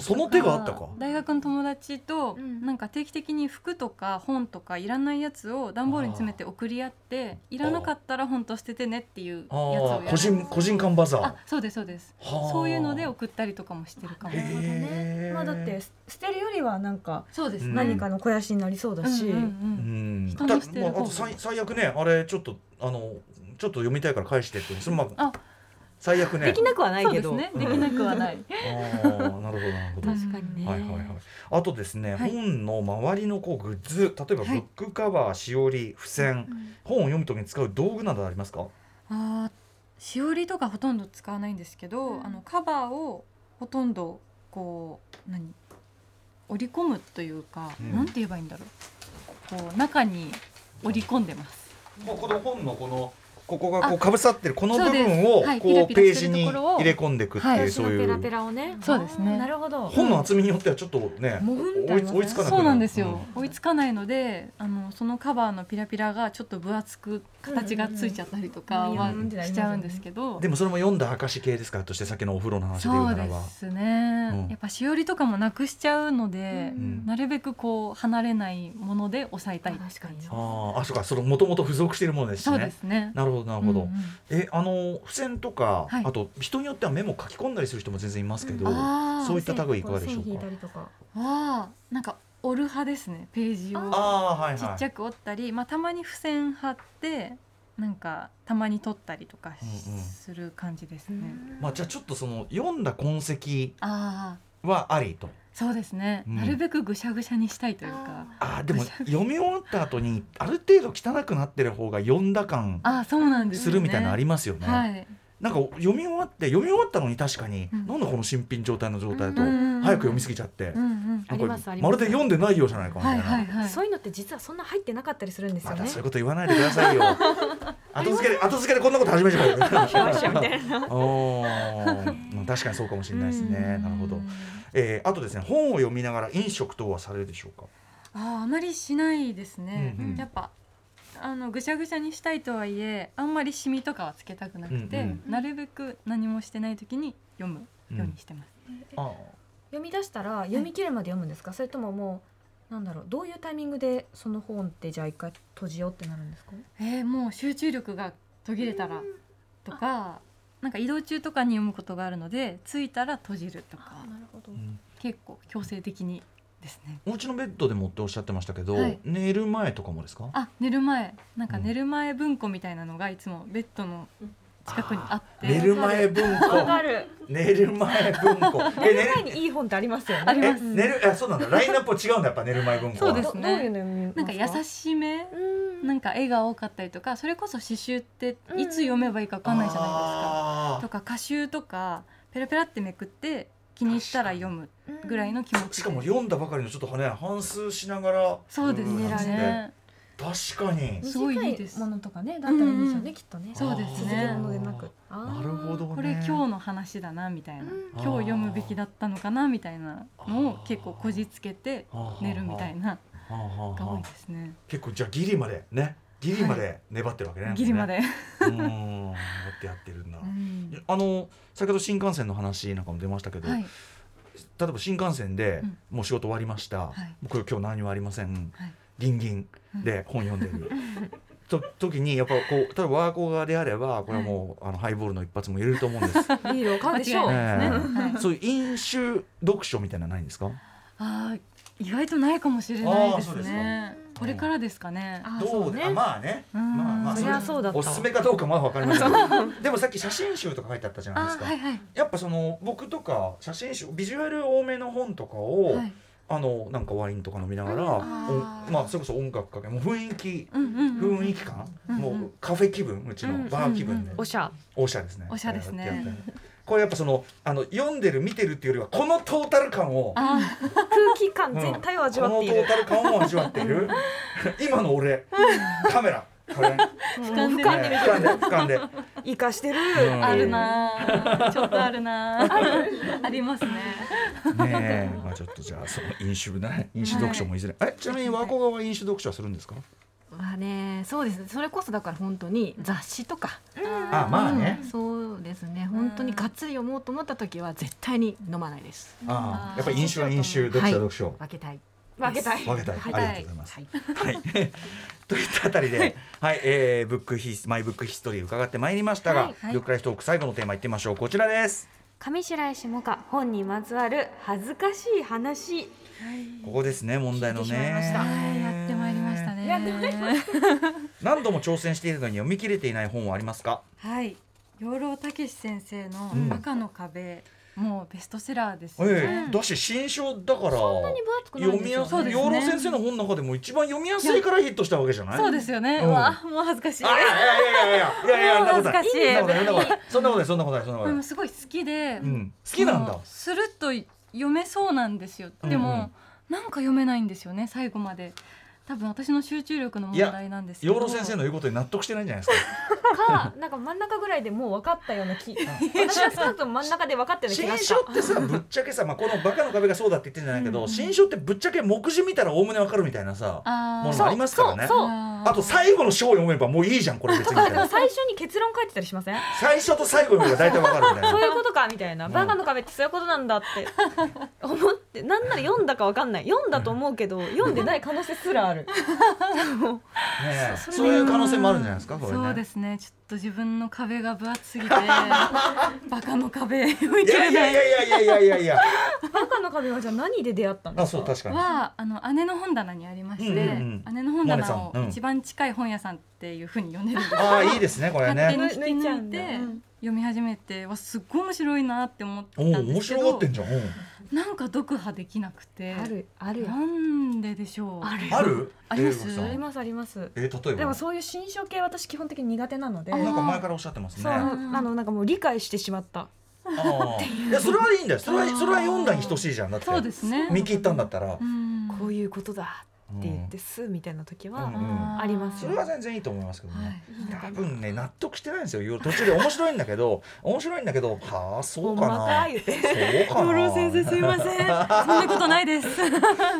その手があったか。大学の友達とうん。なんか定期的に服とか本とかいらないやつを段ボールに詰めて送り合っていらなかったら本と捨ててねっていうやつあをやるー個人個人間バザー。あそうですそうです。はあ。そういうので送ったりとかもしてるかもへー。まあだって捨てるよりはなんかそうです。うん。何かの肥やしになりそうだし、うんうんううん。ん。人に捨てる方まああと最最悪ねあれちょっとあのちょっと読みたいから返してって。それまああ最悪ね。できなくはないそうけど、ですね。できなくはない。あーなるほどなるほど。確かにね、はいはいはい。あとですね、はい。本の周りのこうグッズ、例えばブはい。ックカバー、しおり、付箋、本を読むときに使う道具などありますか？あーしおりとかほとんど使わないんですけど、あのカバーをほとんどこう何？折り込むというか、うん。なんて言えばいいんだろう。こう中に折り込んでます。もうこの本のこのここがこうかぶさってるこの部分をこうページに入れ込んでいくってはいいうそう。いうペラペラをね。そうですね。なるほど。本の厚みによってはちょっとね追いつかなくそうなんですよ、うん。追いつかないのであのそのカバーのピラピラがちょっと分厚く形がついちゃったりとかはしちゃうんですけど、でもそれも読んだ証系ですからとしてさっきのお風呂の話で言うそうならば。ですね、うん。やっぱしおりとかもなくしちゃうので、ん。なるべくこう離れないもので抑えたい確かにあーあそうか。そのもともと付属しているものですしそうねですね。なるほどなるほど、うんうん。えあの付箋とか、はい。あと人によってはメモ書き込んだりする人も全然いますけど、あーそういった類いかがでしょうたか。かはなんか折る派ですねページを。ちっちゃく折ったり、まあ、たまに付箋貼ってなんかたまに取ったりとかしうんうん。する感じですね。まあじゃあちょっとその読んだ痕跡ああはありとそうですね、うん。なるべくぐしゃぐしゃにしたいというか。あーでも読み終わった後にある程度汚くなってる方が読んだ感ああそうなんですよね。するみたいなのありますよね。はいなんか読み終わって読み終わったのに確かに、うん。なんだこの新品状態の状態だと、早く読みすぎちゃって、まるで読んでないようじゃないかみたはいいな。はいはいそういうのって実はそんな入ってなかったりするんですよね。まだそういうこと言わないでくださいよ。後付けで後付けでこんなこと始めちゃう確かにそうかもしれないですね。なるほど。えーあとですね本を読みながら飲食等はされるでしょうか？あああまりしないですね、うんうん。やっぱあのぐしゃぐしゃにしたいとはいえあんまりシミとかはつけたくなくて、うんなるべく何もしてない時に読むようにしてます、あ読み出したら読み切るまで読むんですか？それとももうなんだろうどういうタイミングでその本ってじゃあ一回閉じようってなるんですか？えーもう集中力が途切れたらとかなんか移動中とかに読むことがあるので着いたら閉じるとか。なるほど。うん。結構強制的にですね。お家のベッドでもっておっしゃってましたけど、はい。寝る前とかもですか？あ寝る前。なんかうん。寝る前文庫みたいなのがいつもベッドの近くにあって。寝る前文わ庫。寝る前文庫。え寝寝る前 るにいい本ってありますよね。あります。え寝るあそうなんだ。ラインナップ違うんだやっぱ寝る前文庫は。そうですね。どどういうの読みますなんか優しめ。うん。なんか絵が多かったりとかそれこそ詩集っていつ読めばいいか分かんないじゃないですか。とか歌集とかペラペラってめくって気に入ったら読むぐらいの気持ちでしかも読んだばかりのちょっとね反数しながら。そうですん。ね。確かに。すごいいいですものとかねだったらいいんでしょうね、うん。きっとね。そうですね。ものでなるほどね。これ今日の話だなみたいな。うん。今日読むべきだったのかなみたいなのを結構こじつけて寝るみたいなが多いですね。結構じゃあギリまでねギリまで粘ってるわけね、ギリまで。うーん。粘ってやってるんだ、うん。あの先ほど新幹線の話なんかも出ましたけど、はい。例えば新幹線でうん。もう仕事終わりました、はい。僕今日何もありません、はい。ギンギンで本読んでる、と時にやっぱこう例えばワーコガであればこれはもう、あのハイボールの一発も入れると思うんです、ビールを買うでしょう、ね。そういう飲酒読書みたいなのないんですか？あー意外とないかもしれないですね。これからですかね。あどそううねまあね。うん。まあまあそりゃそうだったおすすめかどうかまだ分かりません。でもさっき写真集とか書いてあったじゃないですか、やっぱその僕とか写真集ビジュアル多めの本とかを、はい。あのなんかワインとか飲みながら、まあそれこそ音楽かけもう雰囲気。雰囲気感、うんもうカフェ気分うちのバー気分で、おしゃ。おしゃですね。おしゃですねこれやっぱそのあの読んでる見てるっていうよりはこのトータル感をあ空気感全体を味わっている。このトータル感を味わっている。今の俺カメラこれ、俯瞰で俯瞰でね。俯瞰で。生かしてる、うん。あるなー。ちょっとあるなー。ありますね。ねえ、まあちょっとじゃあその飲酒ね。飲酒読書もいずれ、えちなみに和光側は飲酒読書はするんですか？まあねそうですね。それこそだから本当に雑誌とか、あまあね。うん。そうですね。本当にがっつり読もうと思った時は絶対に飲まないです。ああやっぱり飲酒は飲酒読書は読書、分けたい。分けたい。分けたい、はい。ありがとうございます。はい。はい。といったあたりで、はい、えー、ブックヒスマイブックヒストリー伺ってまいりましたが、はい。はい。ブックライフトーク最後のテーマいってみましょう。こちらです。上白石萌歌本にまつわる恥ずかしい話。ここですね、問題のね。やって何度も挑戦しているのに読み切れていない本はありますか？はい。養老孟司先生うん。の赤の壁。もうベストセラーですよえね。え、だし新書だからそんなに分厚くないんですよ読みやすい。そうですね。養老先生の本の中でも一番読みやすいからヒットしたわけじゃない？そうですよね、うん。うわもう恥ずかしい。あいやいやいやいやいやい。や恥ずかしい。そんなことないそんなことないそんなことないそんなことない。でもすごい好きで、うん。好きなんだ。スルッと読めそうなんですよ。でも、うんうん。なんか読めないんですよね最後まで多分私の集中力の問題なんですけど。養老先生の言うことに納得してないんじゃないですか。かなんか真ん中ぐらいでもう分かったような気。私は少なくとも真ん中で分かったような気新がした。書ってさぶっちゃけさ、まあ、このバカの壁がそうだって言ってんじゃないけど、新書ってぶっちゃけ目次見たらおおむねわかるみたいなさものもありますからね。そうそう。あと最後の章を読めばもういいじゃんこれ別に。みたいでもな最初に結論書いてたりしません？最初と最後読めば大体わかるみたいな。そういうことかみたいな、バカの壁ってそういうことなんだって思ってなんなら読んだかわかんない。読んだと思うけど読んでない可能性すらあるねえ。そういう可能性もあるんじゃないですか？ね。そうですね。ちょっと自分の壁が分厚すぎて バカの壁向いやいやいやいやいやいやいや。バカの壁はじゃあ何で出会ったんであすか？そう確かに。はあの姉の本棚にありまして、うんうんうん。姉の本棚を一番近い本屋さんっていうふうに呼んでるんですああいいですねこれね。勝手に引き抜いて読み始めてわすっごい面白いなって思ったおお面んですけど。白がってんじゃん、うんなんか読破できなくて。あるある。よなんででしょう。ある。ある？あります？ありますあります。えー例えば？でもそういう新書系私基本的に苦手なので。あなんか前からおっしゃってますね。そうあのなんかもう理解してしまった。いやそれはいいんだよ。それはそれは読んだに等しいじゃん。だって。そうですね。見切ったんだったら、うん。こういうことだって言ってすみたいな時はうんうん。ありますよ。それは全然いいと思いますけどね、はい。多分ね納得してないんですよ。途中で面白いんだけど 面白いんだけどはあそうかな。そうか先生すいません。そんなことないです。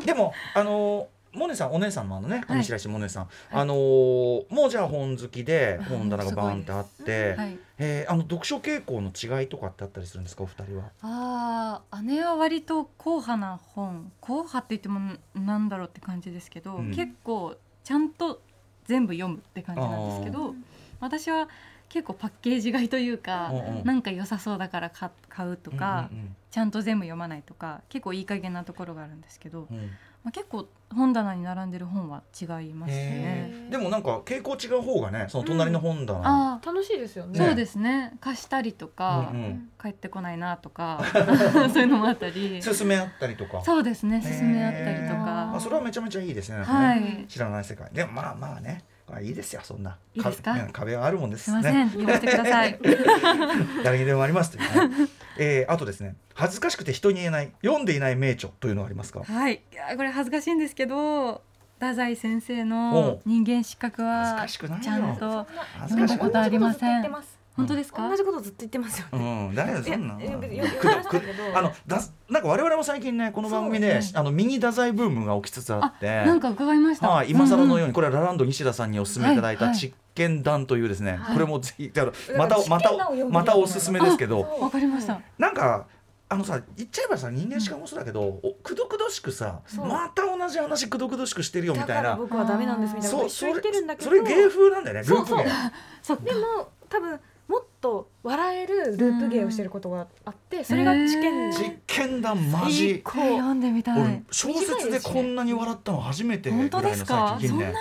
でもあのモネさんお姉さんもあのねはい。上白石モネさん、あのーもうじゃあ本好きで本棚がバーンってあって、はいえーあの読書傾向の違いとかってあったりするんですかお二人は？ああ姉は割と硬派な本硬派って言ってもなんだろうって感じですけど、うん。結構ちゃんと全部読むって感じなんですけど私は結構パッケージ買いというか、うんうん。なんか良さそうだから買買うとか、うんうんちゃんと全部読まないとか結構いい加減なところがあるんですけど、うんうんまあ、結構本棚に並んでる本は違いますね。でもなんか傾向違う方がねその隣の本棚、ああ楽しいですよね。そうですね。貸したりとか、うんうん。帰ってこないなとか そういうのもあったり。勧め合ったりとか。そうですね。勧め合ったりとへか。あそれはめちゃめちゃいいですね。はい。知らない世界。でもまあまあね。まあいいですよそんな。いいですか？うん壁はあるもんですすいませねん言わせてください。誰にでもありますというね、えー、あとですね恥ずかしくて人に言えない読んでいない名著というのはありますか？はい。いやこれ恥ずかしいんですけど太宰先生おのう。人間失格恥ずはかしくないよ。ちゃんと恥ずかしくない。読んだことありません本当ですか？同じことずっと言ってますようねん、誰だそんな。あのだなんか我々も最近ねこの。番組で、そうあのミニ太宰ブームが起きつつあって、なんか伺いました、はい、今更のように、にこれはラランド西田さんにお勧めいただいたはいはい実験談というですね、はいこれもぜひまたまたみまたおすすめですけどわかりました、なんかあのさ言っちゃえばさ人間しかもそうだけど、おくどくどしくさまた同じ話くどくどしくしてるよみだからたいな僕はダメなんですみたいなこと一緒に言ってるんだけどそれ芸風なんだよねルそうそうープ芸でも多分もっと笑えるループ芸をしてることがあってそれが知見実験談マジ。読んでみたい俺小説でこんなに笑ったの初めてぐらいの本当ですか？最近ね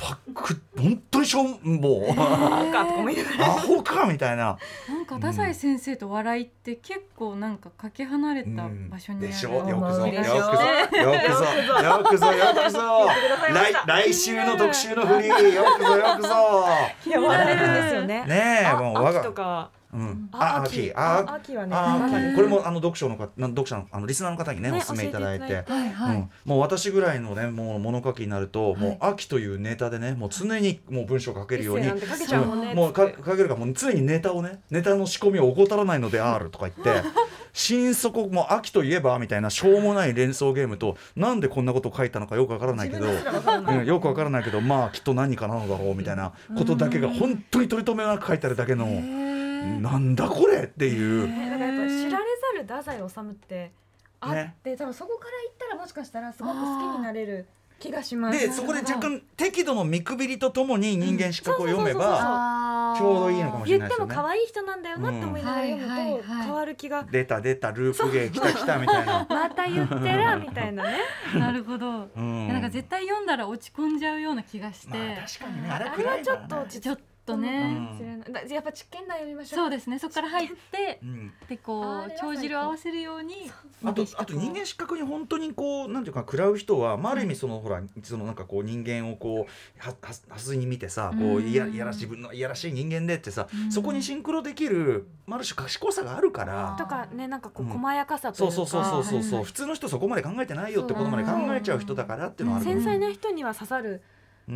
パック本当にしょんもうなんかとか思いながら。アホかみたいな。なんか太宰先生と笑いって結構なんかかけ離れた場所にある、でしょ？よくぞ。思よくぞ。よくぞ。よくぞ。よくぞ来来週の特集のフリー。よくぞ。よくぞ。いや笑えるんですよね。ねえあもう我秋とがかうん。ああ秋。ああ秋はね。これもあの読書のかな読者のあのリスナーの方にねねお勧めいただいて。もう私ぐらいのねもう物書きになると、はい。もう秋というネタでねもう常にもう文章を書けるようにエッセイなん。て書けちゃうもんねう書けるからもう常にネタをねネタの仕込みを怠らないのであるとか言って 心底もう秋といえばみたいなしょうもない連想ゲームとなんでこんなことを書いたのかよくわからないけどうんよくわからないけどまあきっと何かなのだろうみたいなことだけが本当に取り留めなく書いてあるだけのなんだこれっていう。からやっぱ知られざる太宰治ってあねって、多分そこから言ったらもしかしたらすごく好きになれる気がします。でそこで若干適度の見くびりとともに人間資格を読めそうそうそうそうばちょうどいいのかもしれ言ってもないですよね。可愛い人なんだよなって思いながら読むうんはいはいとはい。変わる気が。出た出たループ芸来た来たみたいな。また言ってらみたいなね。なるほど、うん。なんか絶対読んだら落ち込んじゃうような気がして、まあ確かにねあれはちょっと落ちちょっとね、知らないだやっぱ実験台読みましょうそうですね。そこから入ってうん。でこう帳尻を合わせるように。あとあと人間失格に本当にこうなんていうか食らう人は、まあ、ある意味その、ほらそのなんかこう人間をこうはははすに見てさこううんいやいやら自分のいやらしい人間でってさ、うん。そこにシンクロできる、まあ、ある種賢さがあるから。とかねなんかこううん細やかさといか。そううそうそうそうそうそう、はい普通の人そこまで考えてないよってことまで考えちゃう人だからっていうのはある繊細な人には刺さる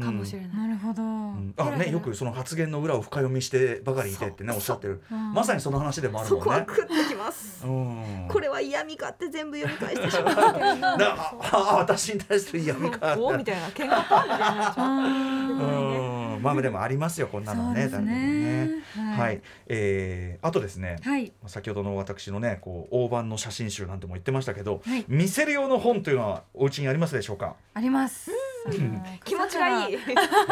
かもしれない、なるほど、うん。あねよくその発言の裏を深読みしてばかりいてってねおっしゃってる。うん。まさにその話でもあるそもんね。こは食ってきます。うん。これは嫌味かって全部読み返してしまうああ私に対する嫌味かおみたいな喧嘩か。みたいになまあでもありますよこんなのはね。ね。はい、はい、えーあとですね、はい。先ほどの私のねこう大判の写真集なんても言ってましたけど、はい。見せる用の本というのはお家にありますでしょうか？あります気持ちがいい。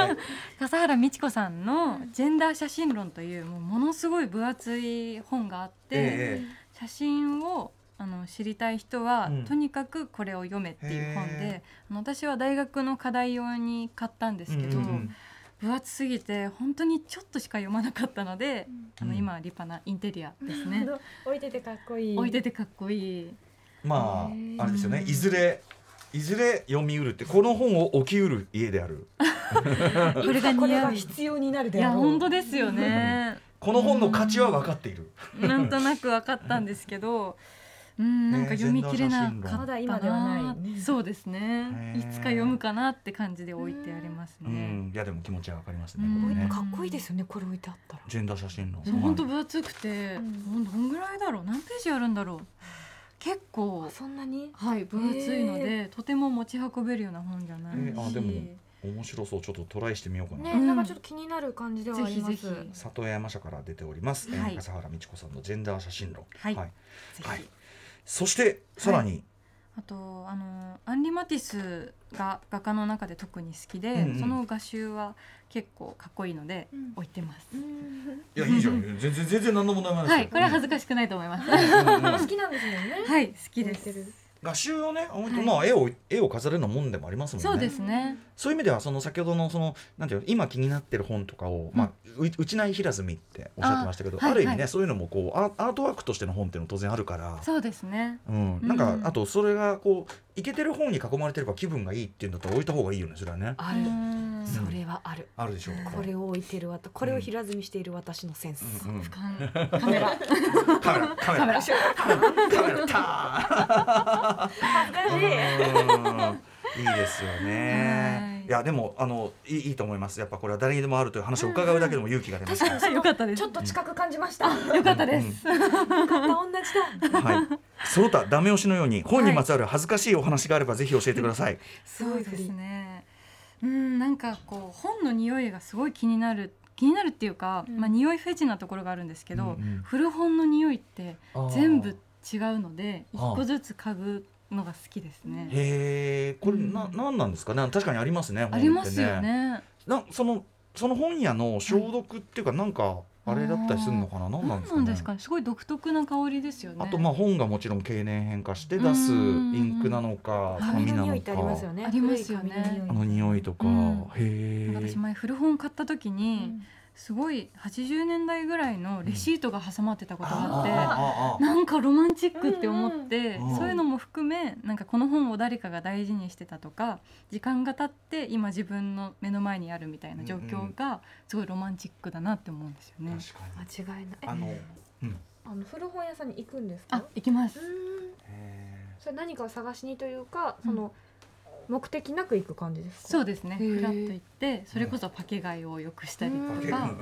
笠原美智子さんの「ジェンダー写真論」というもうものすごい分厚い本があって、え写真をあの知りたい人は、うん。とにかくこれを読めっていう本へであの私は大学の課題用に買ったんですけど、うんうんうん。分厚すぎて本当にちょっとしか読まなかったので、あのうん今は立派なインテリアですね。置いててかっこいい。置いててかっこいい。まああれですよね。いずれいずれ読みうるってこの本を置きうる家である これが似合う。い必要になるや本当ですよね。この本の価値は分かっている。なんとなく分かったんですけど、うん、なんか読み切れなかったな。まだ今ではないそうですねいつか読むかなって感じで置いてありますうね。んいやでも気持ちは分かりますね。うんこれねかっこいいですよねこれ置いてあったらジェンダー写真の。本当分厚くて、うんどんぐらいだろう何ページあるんだろう結構そんなに？はい分厚いので、とても持ち運べるような本じゃないし、えーあでも面白そう。ちょっとトライしてみようかな。ね、うん。なんかちょっと気になる感じではあります。ぜひぜひ。里山社から出ております、えーはい。笠原美智子さんのジェンダー写真論。はい。はい。はい。そしてさらに、あとあのアンリ・マティスが画家の中で特に好きで、うんうん。その画集は結構かっこいいのでうん。置いてます、いやいいじゃん。全然全然何の問題もないですよ。はいこれは恥ずかしくないと思います、うんうんうん。好きなんですもんね。はい好きです画集をねまあ絵を絵を飾るのもんでもありますもんね。そうですね。そういう意味ではその先ほどのそのなんていうの今気になってる本とかを、まあう内内平積みっておっしゃってましたけどあ,、る意味ね、はいそういうのもこうアアートワークとしての本っていうのも当然あるから。そうですね。うん、なんか、うん。あとそれがこうイケてる本に囲まれてれば気分がいいっていうんだったら置いた方がいいよねそれはね。ある。うん。それはある。あるでしょう。かこれを置いてるわたこれを平積みしている私のセンス、うんうん俯瞰。カメラ。カメラ。カメラ。カメラ。い。いいですよね。はいいやでもあのいいいいと思います。やっぱこれは誰にでもあるという話を伺うだけでも勇気が出ます。確かに。よかったです。ちょっと近く感じました、よかったです、同じだ。はい、その他ダメ押しのように本にまつわる恥ずかしいお話があればぜひ教えてください。そうですね。うんなんかこう本の匂いがすごい気になる気になるっていうか、うん。まあ匂いフェチなところがあるんですけど、うんうん。古本の匂いって全部違うので一個ずつ嗅ぐのが好きですね。へえ、これうんな、なんなんですかね？確かにありますね。ありますよ。ね。な、その、その本屋の消毒っていうか、なんか、あれだったりするのかな？なんなんですかね？すかね？すごい独特な香りですよね。あと、まあ、本がもちろん経年変化して出すイうんンクなのか、紙紙なのの匂いってありますよか。ねありますよねあの匂いとか、うんへえ。私前古本買った時に、すごい80年代ぐらいのレシートが挟まってたことがあって。なんかロマンチックって思って、うんうんそういうのも含めなんかこの本を誰かが大事にしてたとか時間が経って今自分の目の前にあるみたいな状況がすごいロマンチックだなって思うんですよね。間違いない。えあの、うん。あの古本屋さんに行くんですか？あ行きます。それ何かを探しにというかうん。その目的なく行く感じですか？そうですね。へー。フラッと行ってそれこそパケ買いをよくしたりえ。とか、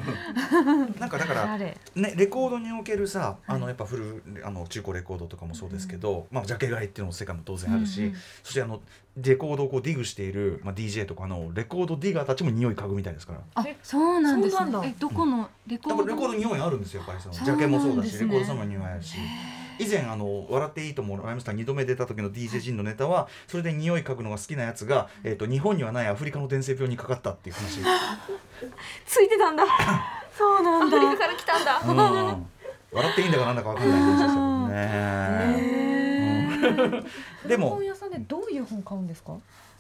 なんかだから。ね、レコードにおけるさあのやっぱ古あの中古レコードとかもそうですけど、まあ、ジャケ買いっていうのも世界も当然あるし、そしてあのレコードをこうディグしている、まあ、DJ とかのレコードディガーたちも匂い嗅ぐみたいですから。あそうなんですそうなんだ。ねえどこのレコードだからレコード匂いあるんですよやっぱりそのジャケもそうだし、レコードそのも匂いあるし以前あの「笑っていいとも」ライムスター2度目出た時の DJ ジンのネタはそれで匂い嗅ぐのが好きなやつが、えー、と日本にはないアフリカの伝染病にかかったっていう話、ついてたんだ。そうなアフリカから来たんだ。うん、笑っていいんだかなんだか分かんない話ですけどね。うん でも古本屋さんでどういう本買うんですか？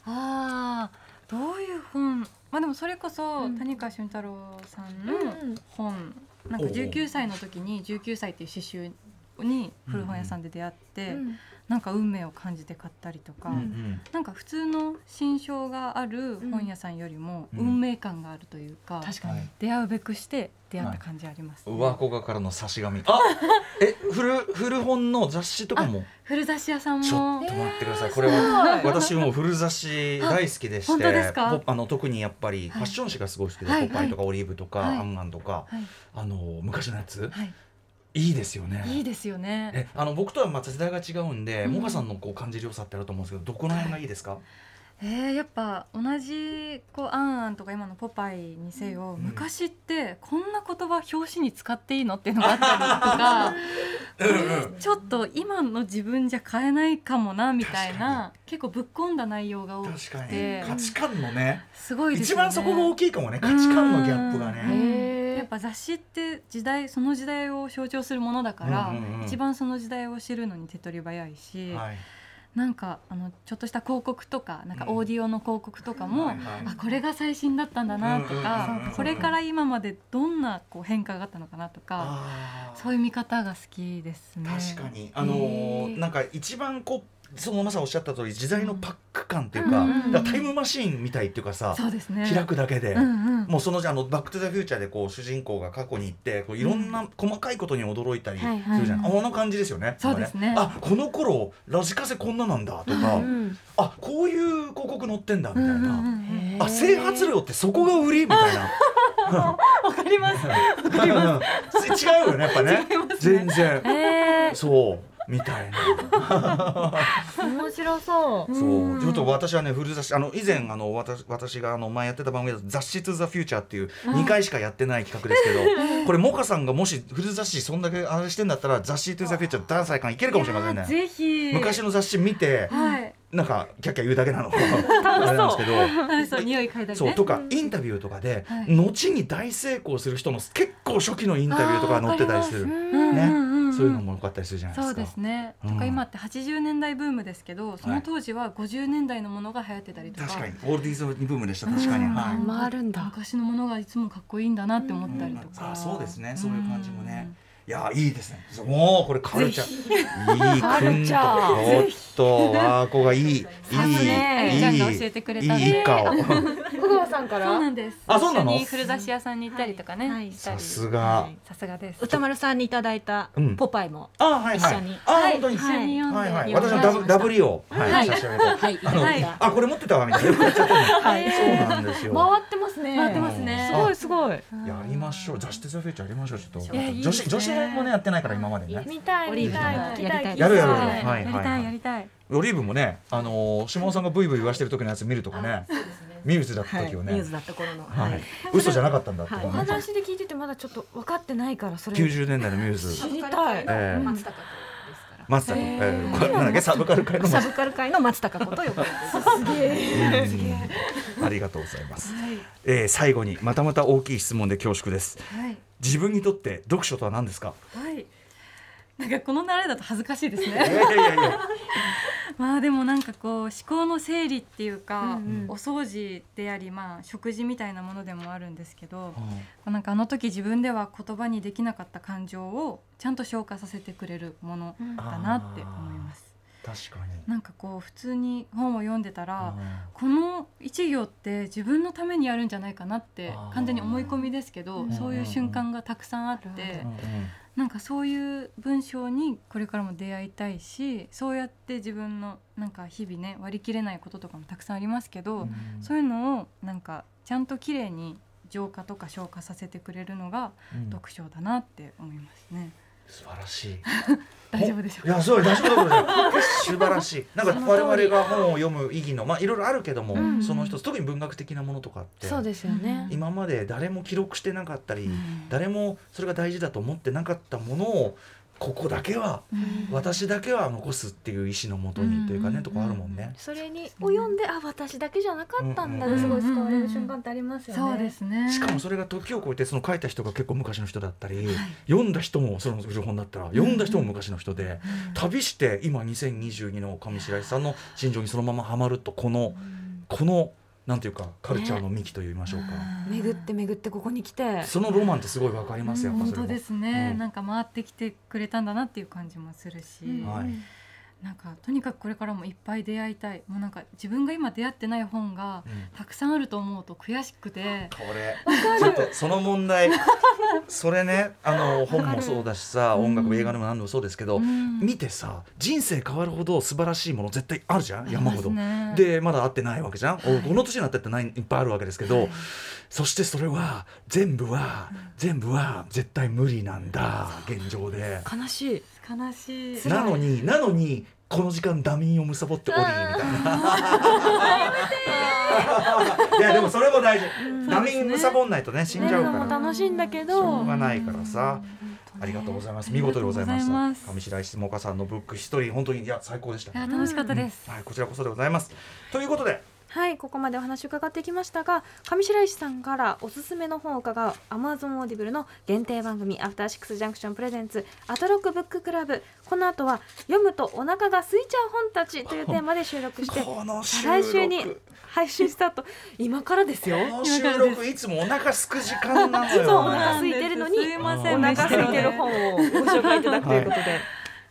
あーどういう本？まあでもそれこそ、うん。谷川俊太郎さんのうん。本、なんかおう19歳の時に19歳っていう詩集に古本屋さんで出会って、うんなんか運命を感じて買ったりとか、うんうん。なんか普通の新書がある本屋さんよりもうん。運命感があるというか、確かに。はい。出会うべくして出会った感じあります、上古賀からの差し紙。あえ古古本の雑誌とかも？古雑誌屋さんちょもっと待ってください。これは私も古雑誌大好きでして本当ですか？ポあの特にやっぱりファッション誌がすごい好きで、はい。ポパイとかオリーブとか、はい。アンアンとか、はい、あの昔のやつ？はい、いいですよね。いいですよね。えあの僕とはまた世代が違うんで、うん。モカさんのこう感じる良さってあると思うんですけどどこの辺がいいですか、えー、やっぱ同じこう「あんあん」とか今の「ポパイ」にせよ、うん。昔ってこんな言葉表紙に使っていいのっていうのがあったりとか これちょっと今の自分じゃ買えないかもなみたい確な結構ぶっ込んだ内容が多く確かに。て価値観のね。すごいですよね。一番そこが大きいかもね。価値観のギャップがうん。ね。ぱ雑誌って時代その時代を象徴するものだから、うんうんうん一番その時代を知るのに手っ取り早いし、はい。なんかあのちょっとした広告とかなんかオーディオの広告とかも、はいはいあこれが最新だったんだなとうんか、うんうんうん。これから今までどんなこう変化があったのかなとか、そういう見方が好きですね。確かに。あのー。なんか一番こうそのまさおっしゃった通り時代のパック感っていうか,、タイムマシーンみたいっていうかさ、ね。開くだけで、うんうん、もうそのあのバック・トゥ・ザ・フューチャーでこう主人公が過去に行ってこういろんな細かいことに驚いたりすはいはい。るじゃん、あこの感じですよね。そうですね。あこの頃ラジカセこんななんだとか、うんあこういう広告載ってんだみたいな、うんうんうん。あ整髪料ってそこが売りみたいな。わかります。違うよねやっぱね。全然。そうみたいな。面白そうそうちょっと私はね古雑誌あの以前あの私私があの前やってた番組だと「雑誌 to the future」っていう2回しかやってない企画ですけど、これモカさんがもし古雑誌そんだけあれしてんだったら「雑誌 to the future」ダンサイ感いけるかもしれませんね。ぜひ。昔の雑誌見てはい。なんかキャッキャ言うだけなのあれなんですけど。匂い嗅いだりね。そうとかインタビューとかで、はい後に大成功する人の結構初期のインタビューとか載ってたりする、うんうんうんうんそういうのも良かったりするじゃないですか。そうですね、うん。とか今って80年代ブームですけどその当時は50年代のものが流行ってたりとか、確かに。オールディーズブームでした。確かに、うん。はい。回るんだ。昔のものがいつもかっこいいんだなって思ったりとか、あそうですね。そういう感じもね、いやいいですね。もうこれカルチャー。いいカルチャー。くんと。ちょっとワーコがいい。いいい。いねちゃんが教えてくれたんでいい顔小川さんかそうらなんです。あそうなの？一緒に古雑誌屋さんに行ったりとかね、さすが。さすがです。歌丸さんにいただいたうん。ポパイもあはいはい。一緒に。あ本当に。一緒に読んで、はいはい。読んで私のダブダブリをはいはい。差し上げて。はい。い。たあこれ持ってたわみたいな。はい。そうなんですよ。回ってますね。回ってますね。すごいすごい。やりましょう。雑誌テザフェイチャーやりましょう。ちょっと。女子女子編もねやってないから今までね。見たいオリーブ。の見たいやりたい。やるやる。はいはいはい。やりたいやりたい。オリーブもねあのー下尾さんがブイブイ言わしてる時のやつ見るとかねミューズだったはい時をね。ニュースだった頃の。ははい。い嘘じゃなかったんだって。はい。お話で聞いててまだちょっと分かってないからそれ。90年代のミューズ。知りたい。ええ。松高子ですかえー、これなんだっけ？サブカル界のサ松ブカル界の松高子と呼ばれているうん。ありがとうございます、えー、最後にまたまた大きい質問で恐縮です。はい。自分にとって読書とは何ですか？はいなんかこの流れだと恥ずかしいですね。やいやいや まあでもなんかこう思考の整理っていうか、うんうんお掃除でありまあ食事みたいなものでもあるんですけど、こうなんかあの時自分では言葉にできなかった感情をちゃんと消化させてくれるものだなって思います。確かに。なんかこう普通に本を読んでたら、あこの一行って自分のためにやるんじゃないかなって完全に思い込みですけどうんそういう瞬間がたくさんあってーうんうんなんかそういう文章にこれからも出会いたいしそうやって自分のなんか日々ね割り切れないこととかもたくさんありますけど、そういうのをなんかちゃんと綺麗に浄化とか消化させてくれるのが読書だなって思いますね。素晴らしい。大丈夫でしょうか？いやそう大丈夫だこれ 素晴らしい。なんか我々が本を読む意義のまあいろいろあるけども、うん。その一つ特に文学的なものとかってそうですよね。今まで誰も記録してなかったり、うん。誰もそれが大事だと思ってなかったものをここだけはうん。私だけは残すっていう意思のもとにというかね、うんとこあるもんね。それにを読んであ私だけじゃなかったんだうんすごい救われる瞬間ってありますよね。そうですね。しかもそれが時を超えてその書いた人が結構昔の人だったり、読んだ人もその古本だったら読んだ人も昔の人で、旅して今2022の上白石さんの心情にそのままはまるとこのこのなんていうかカルチャーの幹と言いましょうか、巡って巡ってここに来て。そのロマンってすごいわかりますよ、やっぱそれも。本当ですね、うん。なんか回ってきてくれたんだなっていう感じもするし、はいなんかとにかくこれからもいっぱい出会いたい。もうなんか自分が今出会ってない本がうん。たくさんあると思うと悔しくて、これ。ちょっとその問題。それねあの本もそうだしさ音楽も映画でも何でもそうですけど、うん。見てさ人生変わるほど素晴らしいもの絶対あるじゃん山ほど。ね。でまだ会ってないわけじゃん、おこの年になってってないいっぱいあるわけですけど、そしてそれは全部は、全部は絶対無理なんだ現状で。悲しい悲しいなのになのにこの時間ダミンを貪っておりみたいな。いやでもそれも大事。ダミン貪んないとね死んじゃう寝るのから。も楽しいんだけしょどうがないからさ。ありがとうございます。見事でございました。す上白石萌歌さんのブックヒストリー本当にいや最高でした楽しかったです、はいこちらこそでございます。ということではいここまでお話伺ってきましたが上白石さんからおすすめの本を伺う Amazon Audible の限定番組「 After 6 Junction presents アトロクブッククラブ」この後は「読むとお腹が空いちゃう本たち」というテーマで収録してこの収再来週に録配信スタート。今からですよ。この収録いつもお腹すく時間なのよ、ね。そうお腹空いてるのにすいませおん腹空いてる本をご紹介いただくということで。は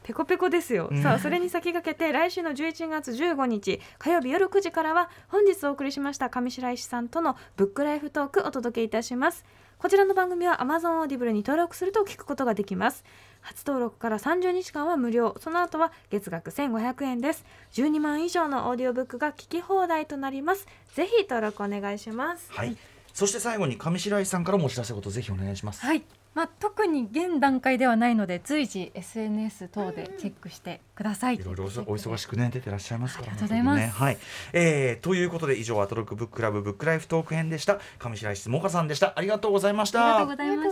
ペコペコですよ、うん。さあそれに先駆けて来週の11月15日火曜日夜9時からは本日お送りしました上白石さんとのブックライフトークお届けいたします。こちらの番組は Amazon Audible に登録すると聞くことができます。初登録から30日間は無料。その後は月額1500円です。12万以上のオーディオブックが聞き放題となります。ぜひ登録お願いします。はい。そして最後に上白石さんからもお知らせことぜひお願いします。はい、まあ、特に現段階ではないので随時 SNS 等でチェックしてください、いろいろお忙しくね出てらっしゃいますから、ありがとうございます。ね。はい、えー、ということで以上アトロックブッククラブブックライフトーク編でした。上白石萌歌さんでした。ありがとうございました。ありがとうございま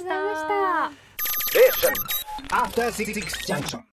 した